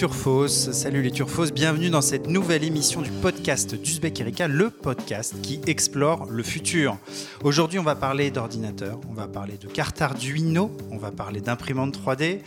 Turfos, salut les turfos, bienvenue dans cette nouvelle émission du podcast d'Uzbek Erika, le podcast qui explore le futur. Aujourd'hui, on va parler d'ordinateur, on va parler de cartes Arduino, on va parler d'imprimantes 3D.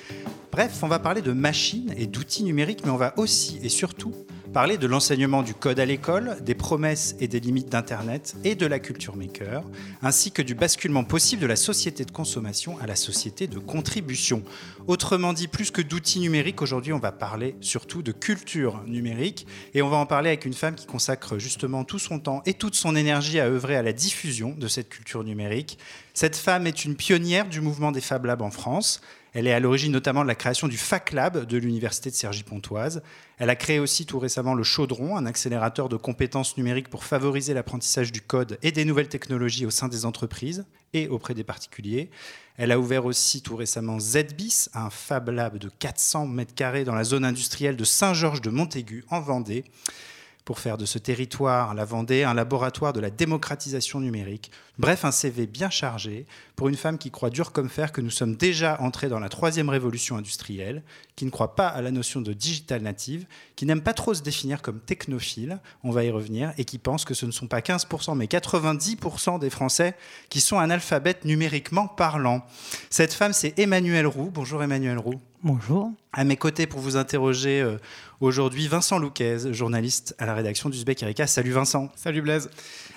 Bref, on va parler de machines et d'outils numériques, mais on va aussi et surtout parler de l'enseignement du code à l'école, des promesses et des limites d'Internet et de la culture maker, ainsi que du basculement possible de la société de consommation à la société de contribution. Autrement dit, plus que d'outils numériques, aujourd'hui on va parler surtout de culture numérique et on va en parler avec une femme qui consacre justement tout son temps et toute son énergie à œuvrer à la diffusion de cette culture numérique. Cette femme est une pionnière du mouvement des Fab Labs en France. Elle est à l'origine notamment de la création du FAC de l'Université de Cergy-Pontoise. Elle a créé aussi tout récemment le Chaudron, un accélérateur de compétences numériques pour favoriser l'apprentissage du code et des nouvelles technologies au sein des entreprises et auprès des particuliers. Elle a ouvert aussi tout récemment ZBIS, un Fab Lab de 400 mètres carrés dans la zone industrielle de Saint-Georges de Montaigu, en Vendée pour faire de ce territoire, la Vendée, un laboratoire de la démocratisation numérique. Bref, un CV bien chargé pour une femme qui croit dur comme fer que nous sommes déjà entrés dans la troisième révolution industrielle, qui ne croit pas à la notion de digital native, qui n'aime pas trop se définir comme technophile, on va y revenir, et qui pense que ce ne sont pas 15% mais 90% des Français qui sont analphabètes numériquement parlant. Cette femme, c'est Emmanuel Roux. Bonjour Emmanuel Roux. Bonjour. À mes côtés pour vous interroger euh, aujourd'hui, Vincent Louquez, journaliste à la rédaction d'Uzbek Erika. Salut Vincent. Salut Blaise.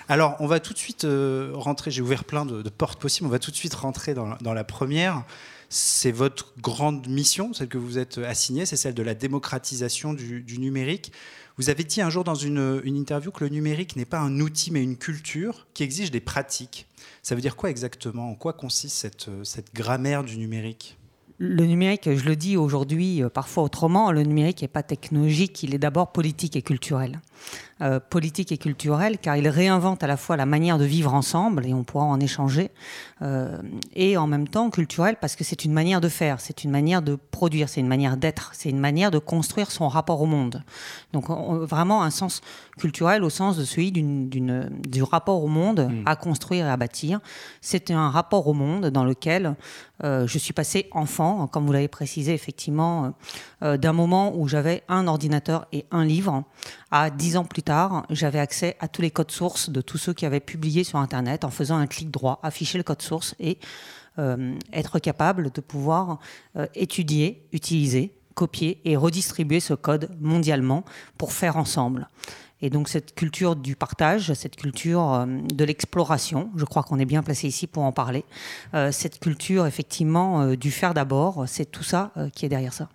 Alors, on va tout de suite euh, rentrer, j'ai ouvert plein de, portes possibles, on va tout de suite rentrer dans, la première. C'est votre grande mission, celle que vous êtes assignée, c'est celle de la démocratisation du, numérique. Vous avez dit un jour dans une, une interview que le numérique n'est pas un outil mais une culture qui exige des pratiques. Ça veut dire quoi exactement? En quoi consiste cette, cette grammaire du numérique? Le numérique, je le dis aujourd'hui euh, parfois autrement, le numérique n'est pas technologique, il est d'abord politique et culturel. Euh, politique et culturel, car il réinvente à la fois la manière de vivre ensemble, et on pourra en échanger, euh, et en même temps culturel, parce que c'est une manière de faire, c'est une manière de produire, c'est une manière d'être, c'est une manière de construire son rapport au monde. Donc vraiment un sens culturel au sens de celui du rapport au monde mmh. à construire et à bâtir. C'est un rapport au monde dans lequel euh, je suis passé enfant, comme vous l'avez précisé effectivement, euh, d'un moment où j'avais un ordinateur et un livre, à dix ans plus tard, j'avais accès à tous les codes sources de tous ceux qui avaient publié sur Internet en faisant un clic droit, afficher le code source et euh, être capable de pouvoir étudier, utiliser, copier et redistribuer ce code mondialement pour faire ensemble. Et donc cette culture du partage, cette culture euh, de l'exploration, je crois qu'on est bien placé ici pour en parler, euh, cette culture effectivement euh, du faire d'abord, c'est tout ça qui est derrière ça.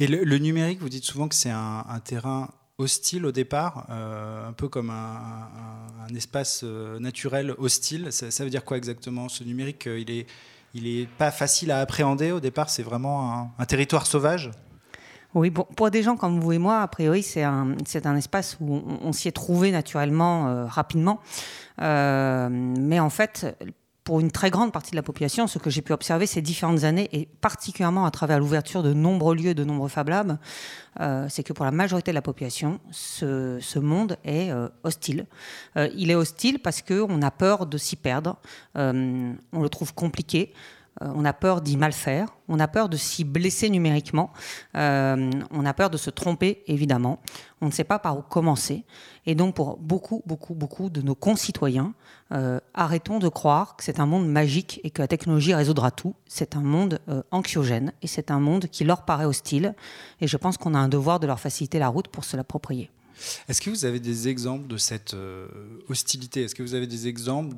Et le, numérique, vous dites souvent que c'est un, terrain hostile au départ, un peu comme un, espace naturel hostile. Ça, veut dire quoi exactement Ce numérique, il est, il est pas facile à appréhender au départ. C'est vraiment un territoire sauvage? Oui, pour des gens comme vous et moi, a priori, c'est un, c'est un espace où on, s'y est trouvé naturellement, euh, rapidement. Euh, mais en fait, pour une très grande partie de la population, ce que j'ai pu observer ces différentes années, et particulièrement à travers l'ouverture de nombreux lieux, de nombreux Fab Labs, euh, c'est que pour la majorité de la population, ce, ce monde est hostile. il est hostile parce qu'on a peur de s'y perdre, on le trouve compliqué. Euh, on a peur d'y mal faire, on a peur de s'y blesser numériquement, euh, on a peur de se tromper, évidemment. On ne sait pas par où commencer. Et donc, pour beaucoup, beaucoup, beaucoup de nos concitoyens, euh, arrêtons de croire que c'est un monde magique et que la technologie résoudra tout. C'est un monde anxiogène et c'est un monde qui leur paraît hostile. Et je pense qu'on a un devoir de leur faciliter la route pour se l'approprier. Est-ce que vous avez des exemples de cette hostilité? Est-ce que vous avez des exemples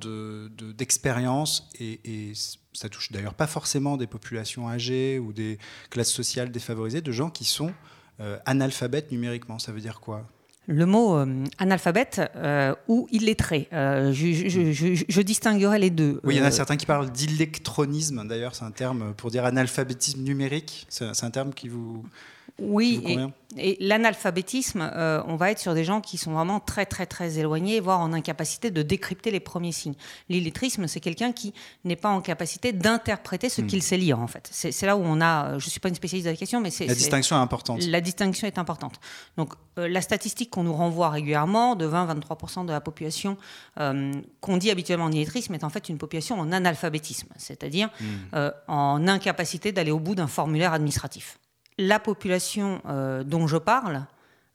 d'expériences de, et ça touche d'ailleurs pas forcément des populations âgées ou des classes sociales défavorisées, de gens qui sont euh, analphabètes numériquement. Ça veut dire quoi? Le mot euh, analphabète euh, ou illettré. Euh, je, je, je, je, distinguerai les deux. Oui, il y en a certains qui parlent d'électronisme, d'ailleurs, c'est un terme pour dire analphabétisme numérique. C'est un terme qui vous... Oui, et, l'analphabétisme, euh, on va être sur des gens qui sont vraiment très très très éloignés, voire en incapacité de décrypter les premiers signes. L'illettrisme, c'est quelqu'un qui n'est pas en capacité d'interpréter ce hmm. qu'il sait lire en fait. C'est là où on a, je suis pas une spécialiste de la question, mais c'est la distinction est importante. La distinction est importante. Donc euh, la statistique qu'on nous renvoie régulièrement de 20-23% de la population euh, qu'on dit habituellement en illetrisme est en fait une population en analphabétisme, c'est-à-dire hmm. en incapacité d'aller au bout d'un formulaire administratif la population euh, dont je parle,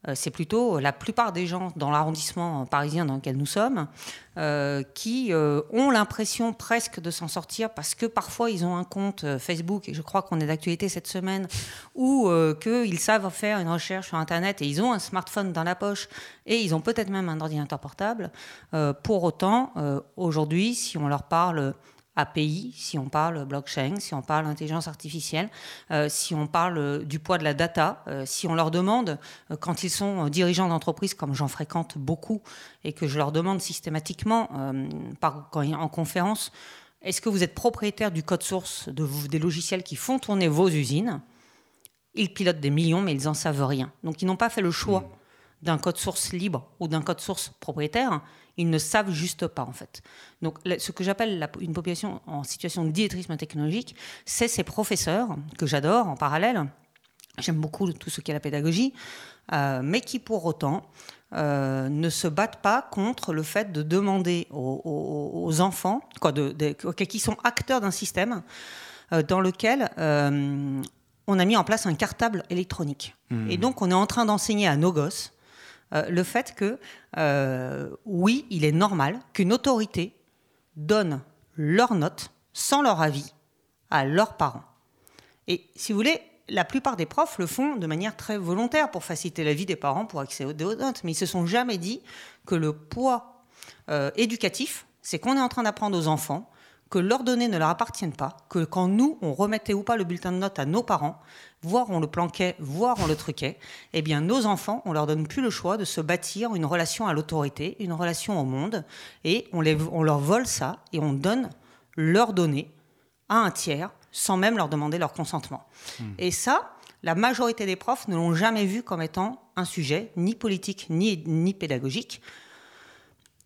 euh, c'est plutôt la plupart des gens dans l'arrondissement parisien dans lequel nous sommes euh, qui ont l'impression presque de s'en sortir parce que parfois ils ont un compte Facebook, et je crois qu'on est d'actualité cette semaine, ou qu'ils savent faire une recherche sur Internet et ils ont un smartphone dans la poche et ils ont peut-être même un ordinateur portable. pour autant, aujourd'hui, si on leur parle API, si on parle blockchain, si on parle intelligence artificielle, euh, si on parle euh, du poids de la data, euh, si on leur demande, quand ils sont dirigeants d'entreprise, comme j'en fréquente beaucoup, et que je leur demande systématiquement par, quand, en conférence, est-ce que vous êtes propriétaire du code source de, des logiciels qui font tourner vos usines? Ils pilotent des millions, mais ils n'en savent rien. Donc ils n'ont pas fait le choix. Mmh. d'un code source libre ou d'un code source propriétaire, ils ne savent juste pas en fait. Donc ce que j'appelle une population en situation d'illettrisme technologique, c'est ces professeurs que j'adore en parallèle. J'aime beaucoup tout ce qui est la pédagogie, euh, mais qui pour autant euh, ne se battent pas contre le fait de demander aux, enfants, quoi, de, qui sont acteurs d'un système euh, dans lequel on a mis en place un cartable électronique. Mmh. Et donc on est en train d'enseigner à nos gosses euh, le fait que, euh, oui, il est normal qu'une autorité donne leurs notes sans leur avis à leurs parents. Et si vous voulez, la plupart des profs le font de manière très volontaire pour faciliter la vie des parents pour accéder aux notes, mais ils se sont jamais dit que le poids euh, éducatif, c'est qu'on est en train d'apprendre aux enfants que leurs données ne leur appartiennent pas, que quand nous, on remettait ou pas le bulletin de notes à nos parents, voire on le planquait, voire on le truquait, eh bien nos enfants, on leur donne plus le choix de se bâtir une relation à l'autorité, une relation au monde, et on, les, on leur vole ça et on donne leurs données à un tiers sans même leur demander leur consentement. Hmm. Et ça, la majorité des profs ne l'ont jamais vu comme étant un sujet ni politique ni, ni pédagogique.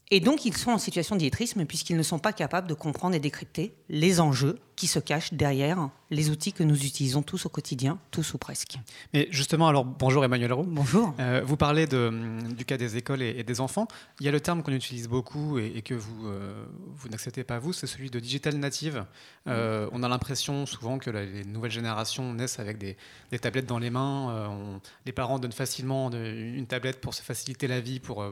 Et donc, ils sont en situation d'illettrisme puisqu'ils ne sont pas capables de comprendre et décrypter les enjeux qui se cachent derrière les outils que nous utilisons tous au quotidien, tous ou presque. Mais justement, alors bonjour Emmanuel Roux. Bonjour. Euh, vous parlez de, du cas des écoles et, des enfants. Il y a le terme qu'on utilise beaucoup et, que vous, euh, vous n'acceptez pas vous, c'est celui de digital native. Euh, on a l'impression souvent que les nouvelles générations naissent avec des, des tablettes dans les mains. les parents donnent facilement une tablette pour se faciliter la vie, pour,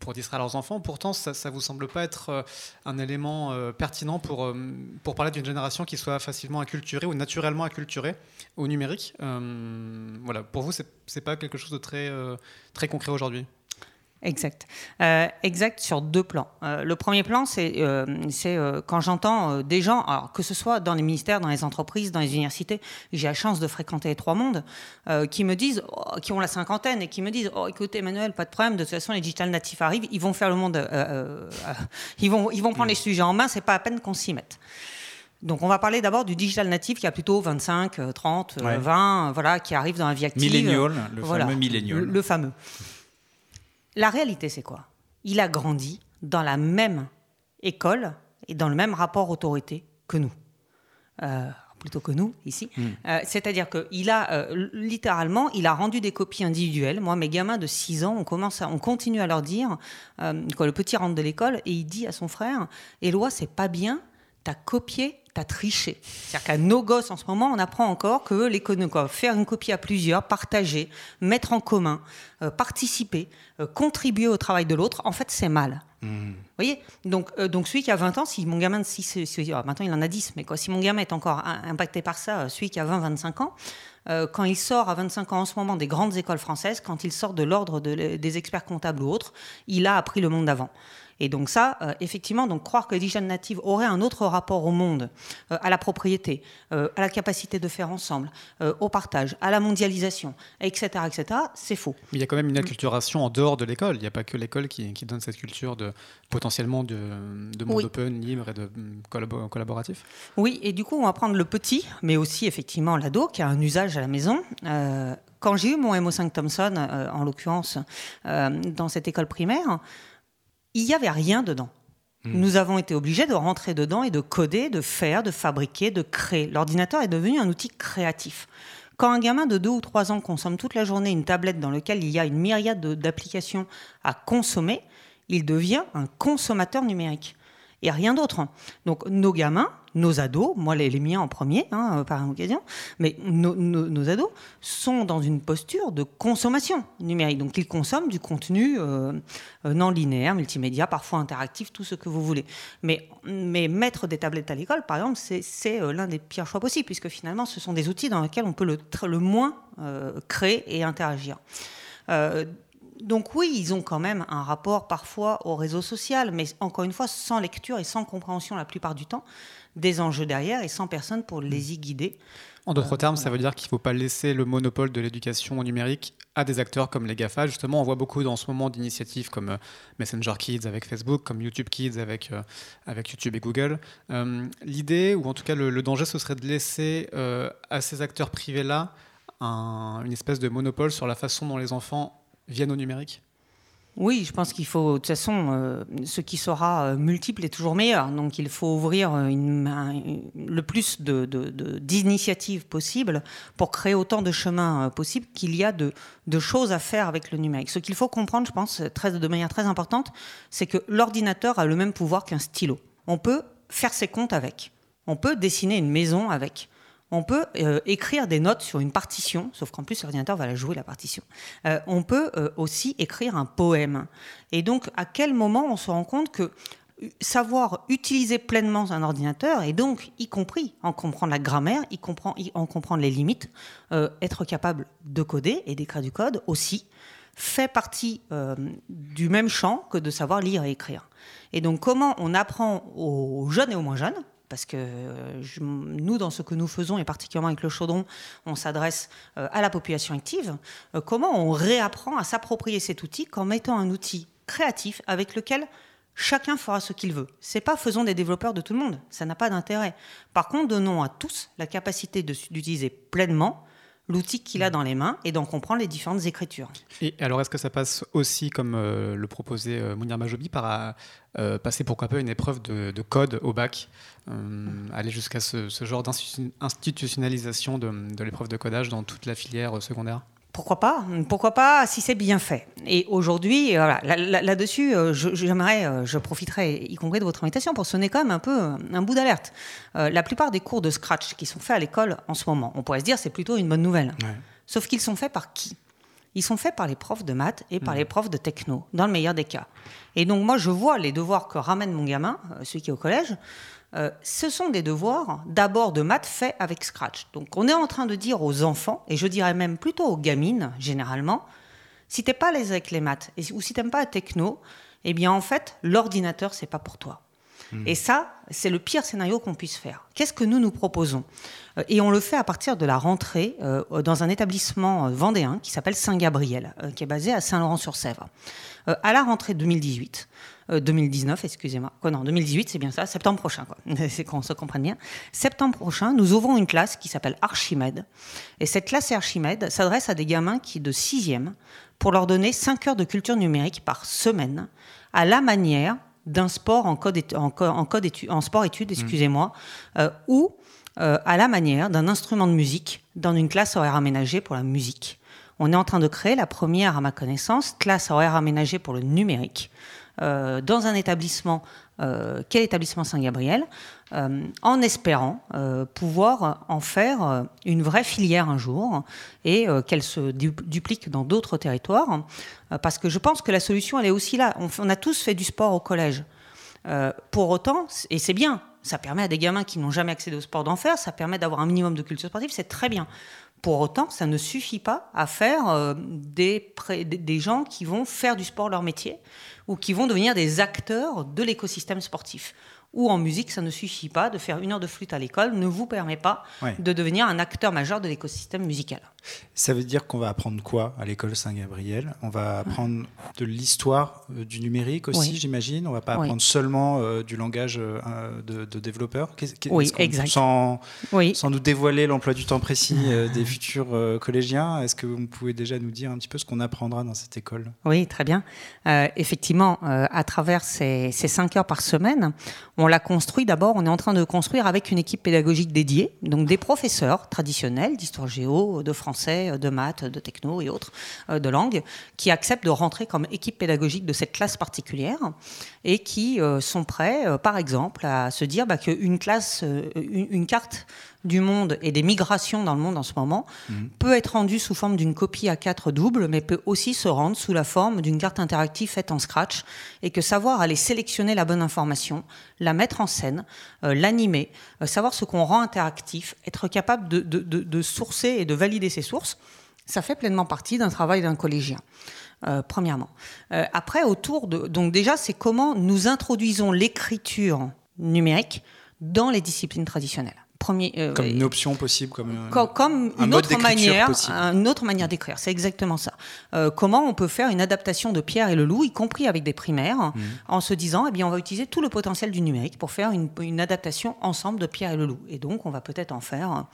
pour distraire leurs enfants. Pourtant, ça ne vous semble pas être un élément pertinent pour, pour parler d'une génération qui soit facilement acculturée ou naturellement acculturé au numérique. Euh, voilà, pour vous, c'est n'est pas quelque chose de très, euh, très concret aujourd'hui? Exact. Euh, exact sur deux plans. le premier plan, c'est quand j'entends des gens, alors que ce soit dans les ministères, dans les entreprises, dans les universités, j'ai la chance de fréquenter les trois mondes, qui me disent, oh, qui ont la cinquantaine et qui me disent, oh, écoutez Emmanuel, pas de problème, de toute façon les digital natifs arrivent, ils vont faire le monde, ils vont ils vont prendre les sujets en main, c'est pas à peine qu'on s'y mette. Donc on va parler d'abord du digital natif qui a plutôt 25, 30, 20, voilà, qui arrive dans la vie active. Millennial, le fameux millennial. Le, fameux. La réalité, c'est quoi? Il a grandi dans la même école et dans le même rapport autorité que nous. Euh, plutôt que nous ici. Hmm. Euh, c'est-à-dire qu'il a euh, littéralement, il a rendu des copies individuelles. Moi, mes gamins de 6 ans, on commence, on continue à leur dire quand le petit rentre de l'école et il dit à son frère "Éloi, c'est pas bien, t'as copié t'as triché. C'est-à-dire qu'à nos gosses, en ce moment, on apprend encore que faire une copie à plusieurs, partager, mettre en commun, euh, participer, euh, contribuer au travail de l'autre, en fait, c'est mal. Mmh. Vous voyez? Donc, euh, donc, celui qui a 20 ans, si mon gamin de 6, maintenant il en a 10, mais quoi, si mon gamin est encore impacté par ça, celui qui a 20-25 ans, quand il sort à 25 ans en ce moment des grandes écoles françaises, quand il sort de l'ordre des experts comptables ou autres, il a appris le monde d'avant. Et donc ça, euh, effectivement, donc croire que les digitales natives auraient un autre rapport au monde, euh, à la propriété, euh, à la capacité de faire ensemble, au partage, à la mondialisation, etc., etc., c'est faux. Mais il y a quand même une acculturation en dehors de l'école. Il n'y a pas que l'école qui, donne cette culture de potentiellement de, monde open, libre et de mm, collaboratif. Oui, et du coup, on va prendre le petit, mais aussi effectivement l'ado qui a un usage à la maison. quand j'ai eu mon MO5 Thomson, en l'occurrence, dans cette école primaire, il n'y avait rien dedans. Hmm. Nous avons été obligés de rentrer dedans et de coder, de faire, de fabriquer, de créer. L'ordinateur est devenu un outil créatif. Quand un gamin de 2 ou 3 ans consomme toute la journée une tablette dans laquelle il y a une myriade d'applications à consommer, il devient un consommateur numérique et rien d'autre. Donc nos gamins, nos ados, moi les, miens en premier, hein, euh, par occasion, mais nos, ados sont dans une posture de consommation numérique. Donc ils consomment du contenu euh, euh, non linéaire, multimédia, parfois interactif, tout ce que vous voulez. Mais, mettre des tablettes à l'école, par exemple, c'est l'un des pires choix possibles, puisque finalement ce sont des outils dans lesquels on peut le moins créer et interagir donc oui, ils ont quand même un rapport parfois au réseau social, mais encore une fois, sans lecture et sans compréhension la plupart du temps des enjeux derrière et sans personne pour les y guider. En d'autres termes, ça veut dire qu'il ne faut pas laisser le monopole de l'éducation numérique à des acteurs comme les GAFA. Justement, on voit beaucoup dans ce moment d'initiatives comme euh, Messenger Kids avec Facebook, comme YouTube Kids avec, euh, avec YouTube et Google. Euh, l'idée, ou en tout cas le, danger, ce serait de laisser à ces acteurs privés-là une espèce de monopole sur la façon dont les enfants viennent au numérique? Oui, je pense qu'il faut, de toute façon, euh, ce qui sera euh, multiple est toujours meilleur. Donc il faut ouvrir euh, le plus d'initiatives de, possibles pour créer autant de chemins possibles qu'il y a de, choses à faire avec le numérique. Ce qu'il faut comprendre, je pense, de manière très importante, c'est que l'ordinateur a le même pouvoir qu'un stylo. On peut faire ses comptes avec. On peut dessiner une maison avec on peut euh, écrire des notes sur une partition, sauf qu'en plus l'ordinateur va la jouer la partition. Euh, on peut euh, aussi écrire un poème. Et donc, à quel moment on se rend compte que savoir utiliser pleinement un ordinateur, et donc y compris en comprendre la grammaire, y comprend, en comprendre les limites, être capable de coder et d'écrire du code aussi, fait partie du même champ que de savoir lire et écrire. Et donc comment on apprend aux jeunes et aux moins jeunes, parce que euh, nous, dans ce que nous faisons, et particulièrement avec le chaudron, on s'adresse euh, à la population active, euh, comment on réapprend à s'approprier cet outil qu'en mettant un outil créatif avec lequel chacun fera ce qu'il veut. C'est pas faisons des développeurs de tout le monde, ça n'a pas d'intérêt. Par contre, donnons à tous la capacité d'utiliser pleinement l'outil qu'il a dans les mains et d'en comprendre les différentes écritures. Et alors, est-ce que ça passe aussi, comme euh, le proposait euh, Mounir Majobi, par euh, passer pourquoi pas une épreuve de, code au bac, aller jusqu'à ce, genre d'institutionnalisation de l'épreuve de codage dans toute la filière secondaire? Pourquoi pas Pourquoi pas si c'est bien fait Et aujourd'hui, euh, là-dessus, euh, j'aimerais, euh, je profiterai y compris de votre invitation pour sonner quand même un peu un bout d'alerte. la plupart des cours de Scratch qui sont faits à l'école en ce moment, on pourrait se dire c'est plutôt une bonne nouvelle. Sauf qu'ils sont faits par qui? Ils sont faits par les profs de maths et par les profs de techno, dans le meilleur des cas. Et donc moi, je vois les devoirs que ramène mon gamin, celui qui est au collège, euh, ce sont des devoirs d'abord de maths faits avec Scratch. Donc on est en train de dire aux enfants, et je dirais même plutôt aux gamines généralement, si t'es pas à avec les maths ou si t'aimes pas la techno, eh bien en fait l'ordinateur c'est pas pour toi. Et ça, c'est le pire scénario qu'on puisse faire. Qu'est-ce que nous nous proposons? Euh, Et on le fait à partir de la rentrée euh, dans un établissement vendéen qui s'appelle Saint-Gabriel, qui est basé à Saint-Laurent-sur-Sèvre. à la rentrée 2018, 2019, euh, excusez-moi. non, 2018, c'est bien ça, septembre prochain, c'est qu'on se comprenne bien. Septembre prochain, nous ouvrons une classe qui s'appelle Archimède. Et cette classe Archimède s'adresse à des gamins qui, de 6e, pour leur donner 5 heures de culture numérique par semaine, à la manière d'un sport en code, en, code en sport études, mmh. excusez-moi, euh, ou euh, à la manière d'un instrument de musique dans une classe horaire aménagée pour la musique. On est en train de créer la première, à ma connaissance, classe horaire aménagée pour le numérique. Euh, dans un établissement, euh, quel établissement Saint-Gabriel, euh, en espérant pouvoir en faire une vraie filière un jour et qu'elle se duplique dans d'autres territoires. parce que je pense que la solution, elle est aussi là. On, a tous fait du sport au collège. pour autant, et c'est bien, ça permet à des gamins qui n'ont jamais accédé au sport d'en faire, ça permet d'avoir un minimum de culture sportive, c'est très bien. Pour autant, ça ne suffit pas à faire des, des gens qui vont faire du sport leur métier ou qui vont devenir des acteurs de l'écosystème sportif ou en musique, ça ne suffit pas de faire une heure de flûte à l'école, ne vous permet pas de devenir un acteur majeur de l'écosystème musical. Ça veut dire qu'on va apprendre quoi à l'école Saint-Gabriel? On va apprendre de l'histoire euh, du numérique aussi, j'imagine? On ne va pas apprendre seulement euh, du langage euh, de, de, développeur. oui, exact. Sans, sans, nous dévoiler l'emploi du temps précis des futurs collégiens, est-ce que vous pouvez déjà nous dire un petit peu ce qu'on apprendra dans cette école? Oui, très bien. effectivement, à travers ces, ces, cinq heures par semaine, on l'a construit d'abord, on est en train de construire avec une équipe pédagogique dédiée, donc des professeurs traditionnels d'histoire géo, de français euh, de maths, de techno et autres, euh, de langue, qui acceptent de rentrer comme équipe pédagogique de cette classe particulière et qui euh, sont prêts, par exemple, à se dire bah, qu'une classe, une, carte du monde et des migrations dans le monde en ce moment mhm. peut être rendue sous forme d'une copie à 4 double, mais peut aussi se rendre sous la forme d'une carte interactive faite en Scratch, et que savoir aller sélectionner la bonne information, la mettre en scène, l'animer, savoir ce qu'on rend interactif, être capable de, de, de, sourcer et de valider ses sources, ça fait pleinement partie d'un travail d'un collégien. Euh, premièrement. Euh, après, autour de. Donc, déjà, c'est comment nous introduisons l'écriture numérique dans les disciplines traditionnelles. Euh, comme une option possible, comme, euh, comme, une, autre manière, une autre manière d'écrire. C'est exactement ça. Euh, comment on peut faire une adaptation de Pierre et le Loup, y compris avec des primaires, mhm. en se disant, eh bien, on va utiliser tout le potentiel du numérique pour faire une, une adaptation ensemble de Pierre et le Loup. Et donc, on va peut-être en faire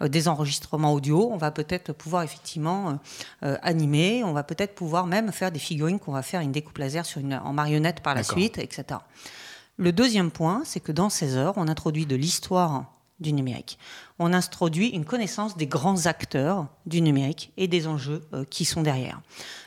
des enregistrements audio, on va peut-être pouvoir effectivement animer, on va peut-être pouvoir même faire des figurines qu'on va faire une découpe laser sur une, en marionnette par la suite, etc. Le deuxième point, c'est que dans ces heures, on introduit de l'histoire du numérique. On introduit une connaissance des grands acteurs du numérique et des enjeux euh, qui sont derrière.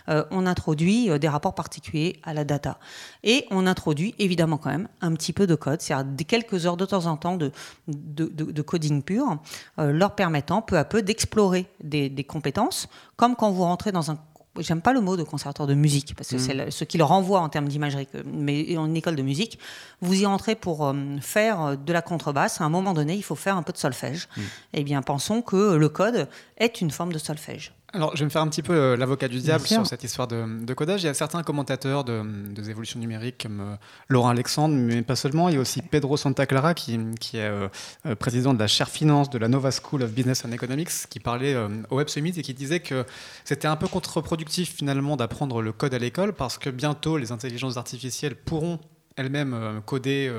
Euh, on introduit euh, des rapports particuliers à la data. Et on introduit évidemment quand même un petit peu de code, c'est-à-dire quelques heures de temps en temps de, de, coding pur, leur permettant peu à peu d'explorer des, des compétences, comme quand vous rentrez dans un j'aime pas le mot de conservateur de musique, parce que c'est mm. ce qui le renvoie en termes d'imagerie, mais en école de musique, vous y entrez pour euh, faire de la contrebasse, à un moment donné, il faut faire un peu de solfège. Mm. Eh bien, pensons que le code est une forme de solfège. Alors, je vais me faire un petit peu euh, l'avocat du diable sur cette histoire de, codage. Il y a certains commentateurs de, des évolutions numériques comme euh, Laurent Alexandre, mais pas seulement. Il y a aussi Pedro Santa Clara, qui, qui est euh, président de la chaire finance de la Nova School of Business and Economics, qui parlait au Web Summit et qui disait que c'était un peu contre-productif finalement d'apprendre le code à l'école parce que bientôt les intelligences artificielles pourront elles-mêmes coder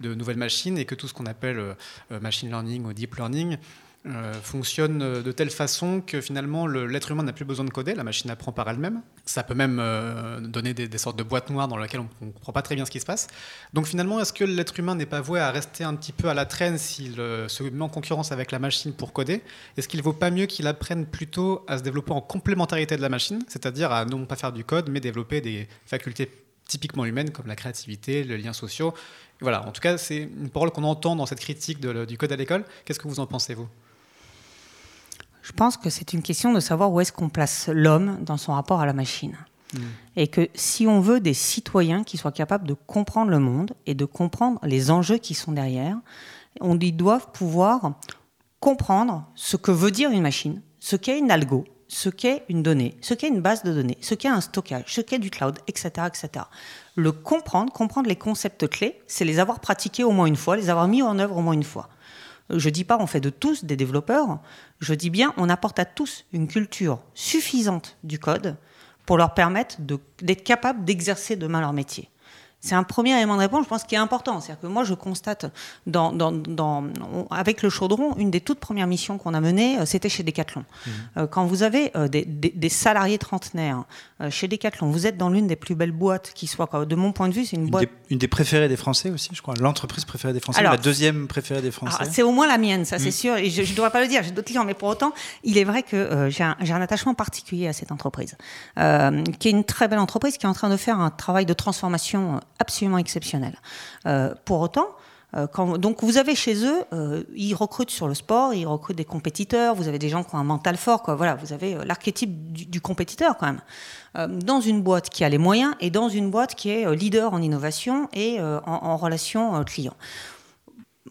de nouvelles machines et que tout ce qu'on appelle machine learning ou deep learning euh, fonctionne de telle façon que finalement l'être humain n'a plus besoin de coder, la machine apprend par elle-même. Ça peut même euh, donner des, sortes de boîtes noires dans lesquelles on ne comprend pas très bien ce qui se passe. Donc finalement, est-ce que l'être humain n'est pas voué à rester un petit peu à la traîne s'il se met en concurrence avec la machine pour coder? Est-ce qu'il ne vaut pas mieux qu'il apprenne plutôt à se développer en complémentarité de la machine, c'est-à-dire à non pas faire du code, mais développer des facultés typiquement humaines comme la créativité, le lien social voilà, en tout cas, c'est une parole qu'on entend dans cette critique du code à l'école. Qu'est-ce que vous en pensez, vous? Je pense que c'est une question de savoir où est-ce qu'on place l'homme dans son rapport à la machine. Hmm. Et que si on veut des citoyens qui soient capables de comprendre le monde et de comprendre les enjeux qui sont derrière, on ils doivent pouvoir comprendre ce que veut dire une machine, ce qu'est une algo, ce qu'est une donnée, ce qu'est une base de données, ce qu'est un stockage, ce qu'est du cloud, etc., etc. Le comprendre, comprendre les concepts clés, c'est les avoir pratiqués au moins une fois, les avoir mis en œuvre au moins une fois. Je dis pas on fait de tous des développeurs, je dis bien on apporte à tous une culture suffisante du code pour leur permettre d'être capables d'exercer demain leur métier. C'est un premier élément de réponse, je pense, qui est important. C'est-à-dire que moi, je constate, dans, dans, avec le chaudron, une des toutes premières missions qu'on a menées, euh, c'était chez Decathlon. Mmh. Euh, quand vous avez euh, des, des, salariés trentenaires chez Decathlon, vous êtes dans l'une des plus belles boîtes qui soit. De mon point de vue, c'est une, boîte. une des préférées des Français aussi, je crois. L'entreprise préférée des Français, la deuxième préférée des Français. C'est au moins la mienne, ça, c'est mmh. sûr. Et je ne devrais pas le dire, j'ai d'autres clients. Mais pour autant, il est vrai que j'ai un, un, attachement particulier à cette entreprise, qui est une très belle entreprise, qui est en train de faire un travail de transformation absolument exceptionnel. Euh, pour autant, euh, quand, donc vous avez chez eux, euh, ils recrutent sur le sport, ils recrutent des compétiteurs, vous avez des gens qui ont un mental fort, quoi. Voilà, vous avez l'archétype du, compétiteur quand même. dans une boîte qui a les moyens et dans une boîte qui est leader en innovation et en, en relation client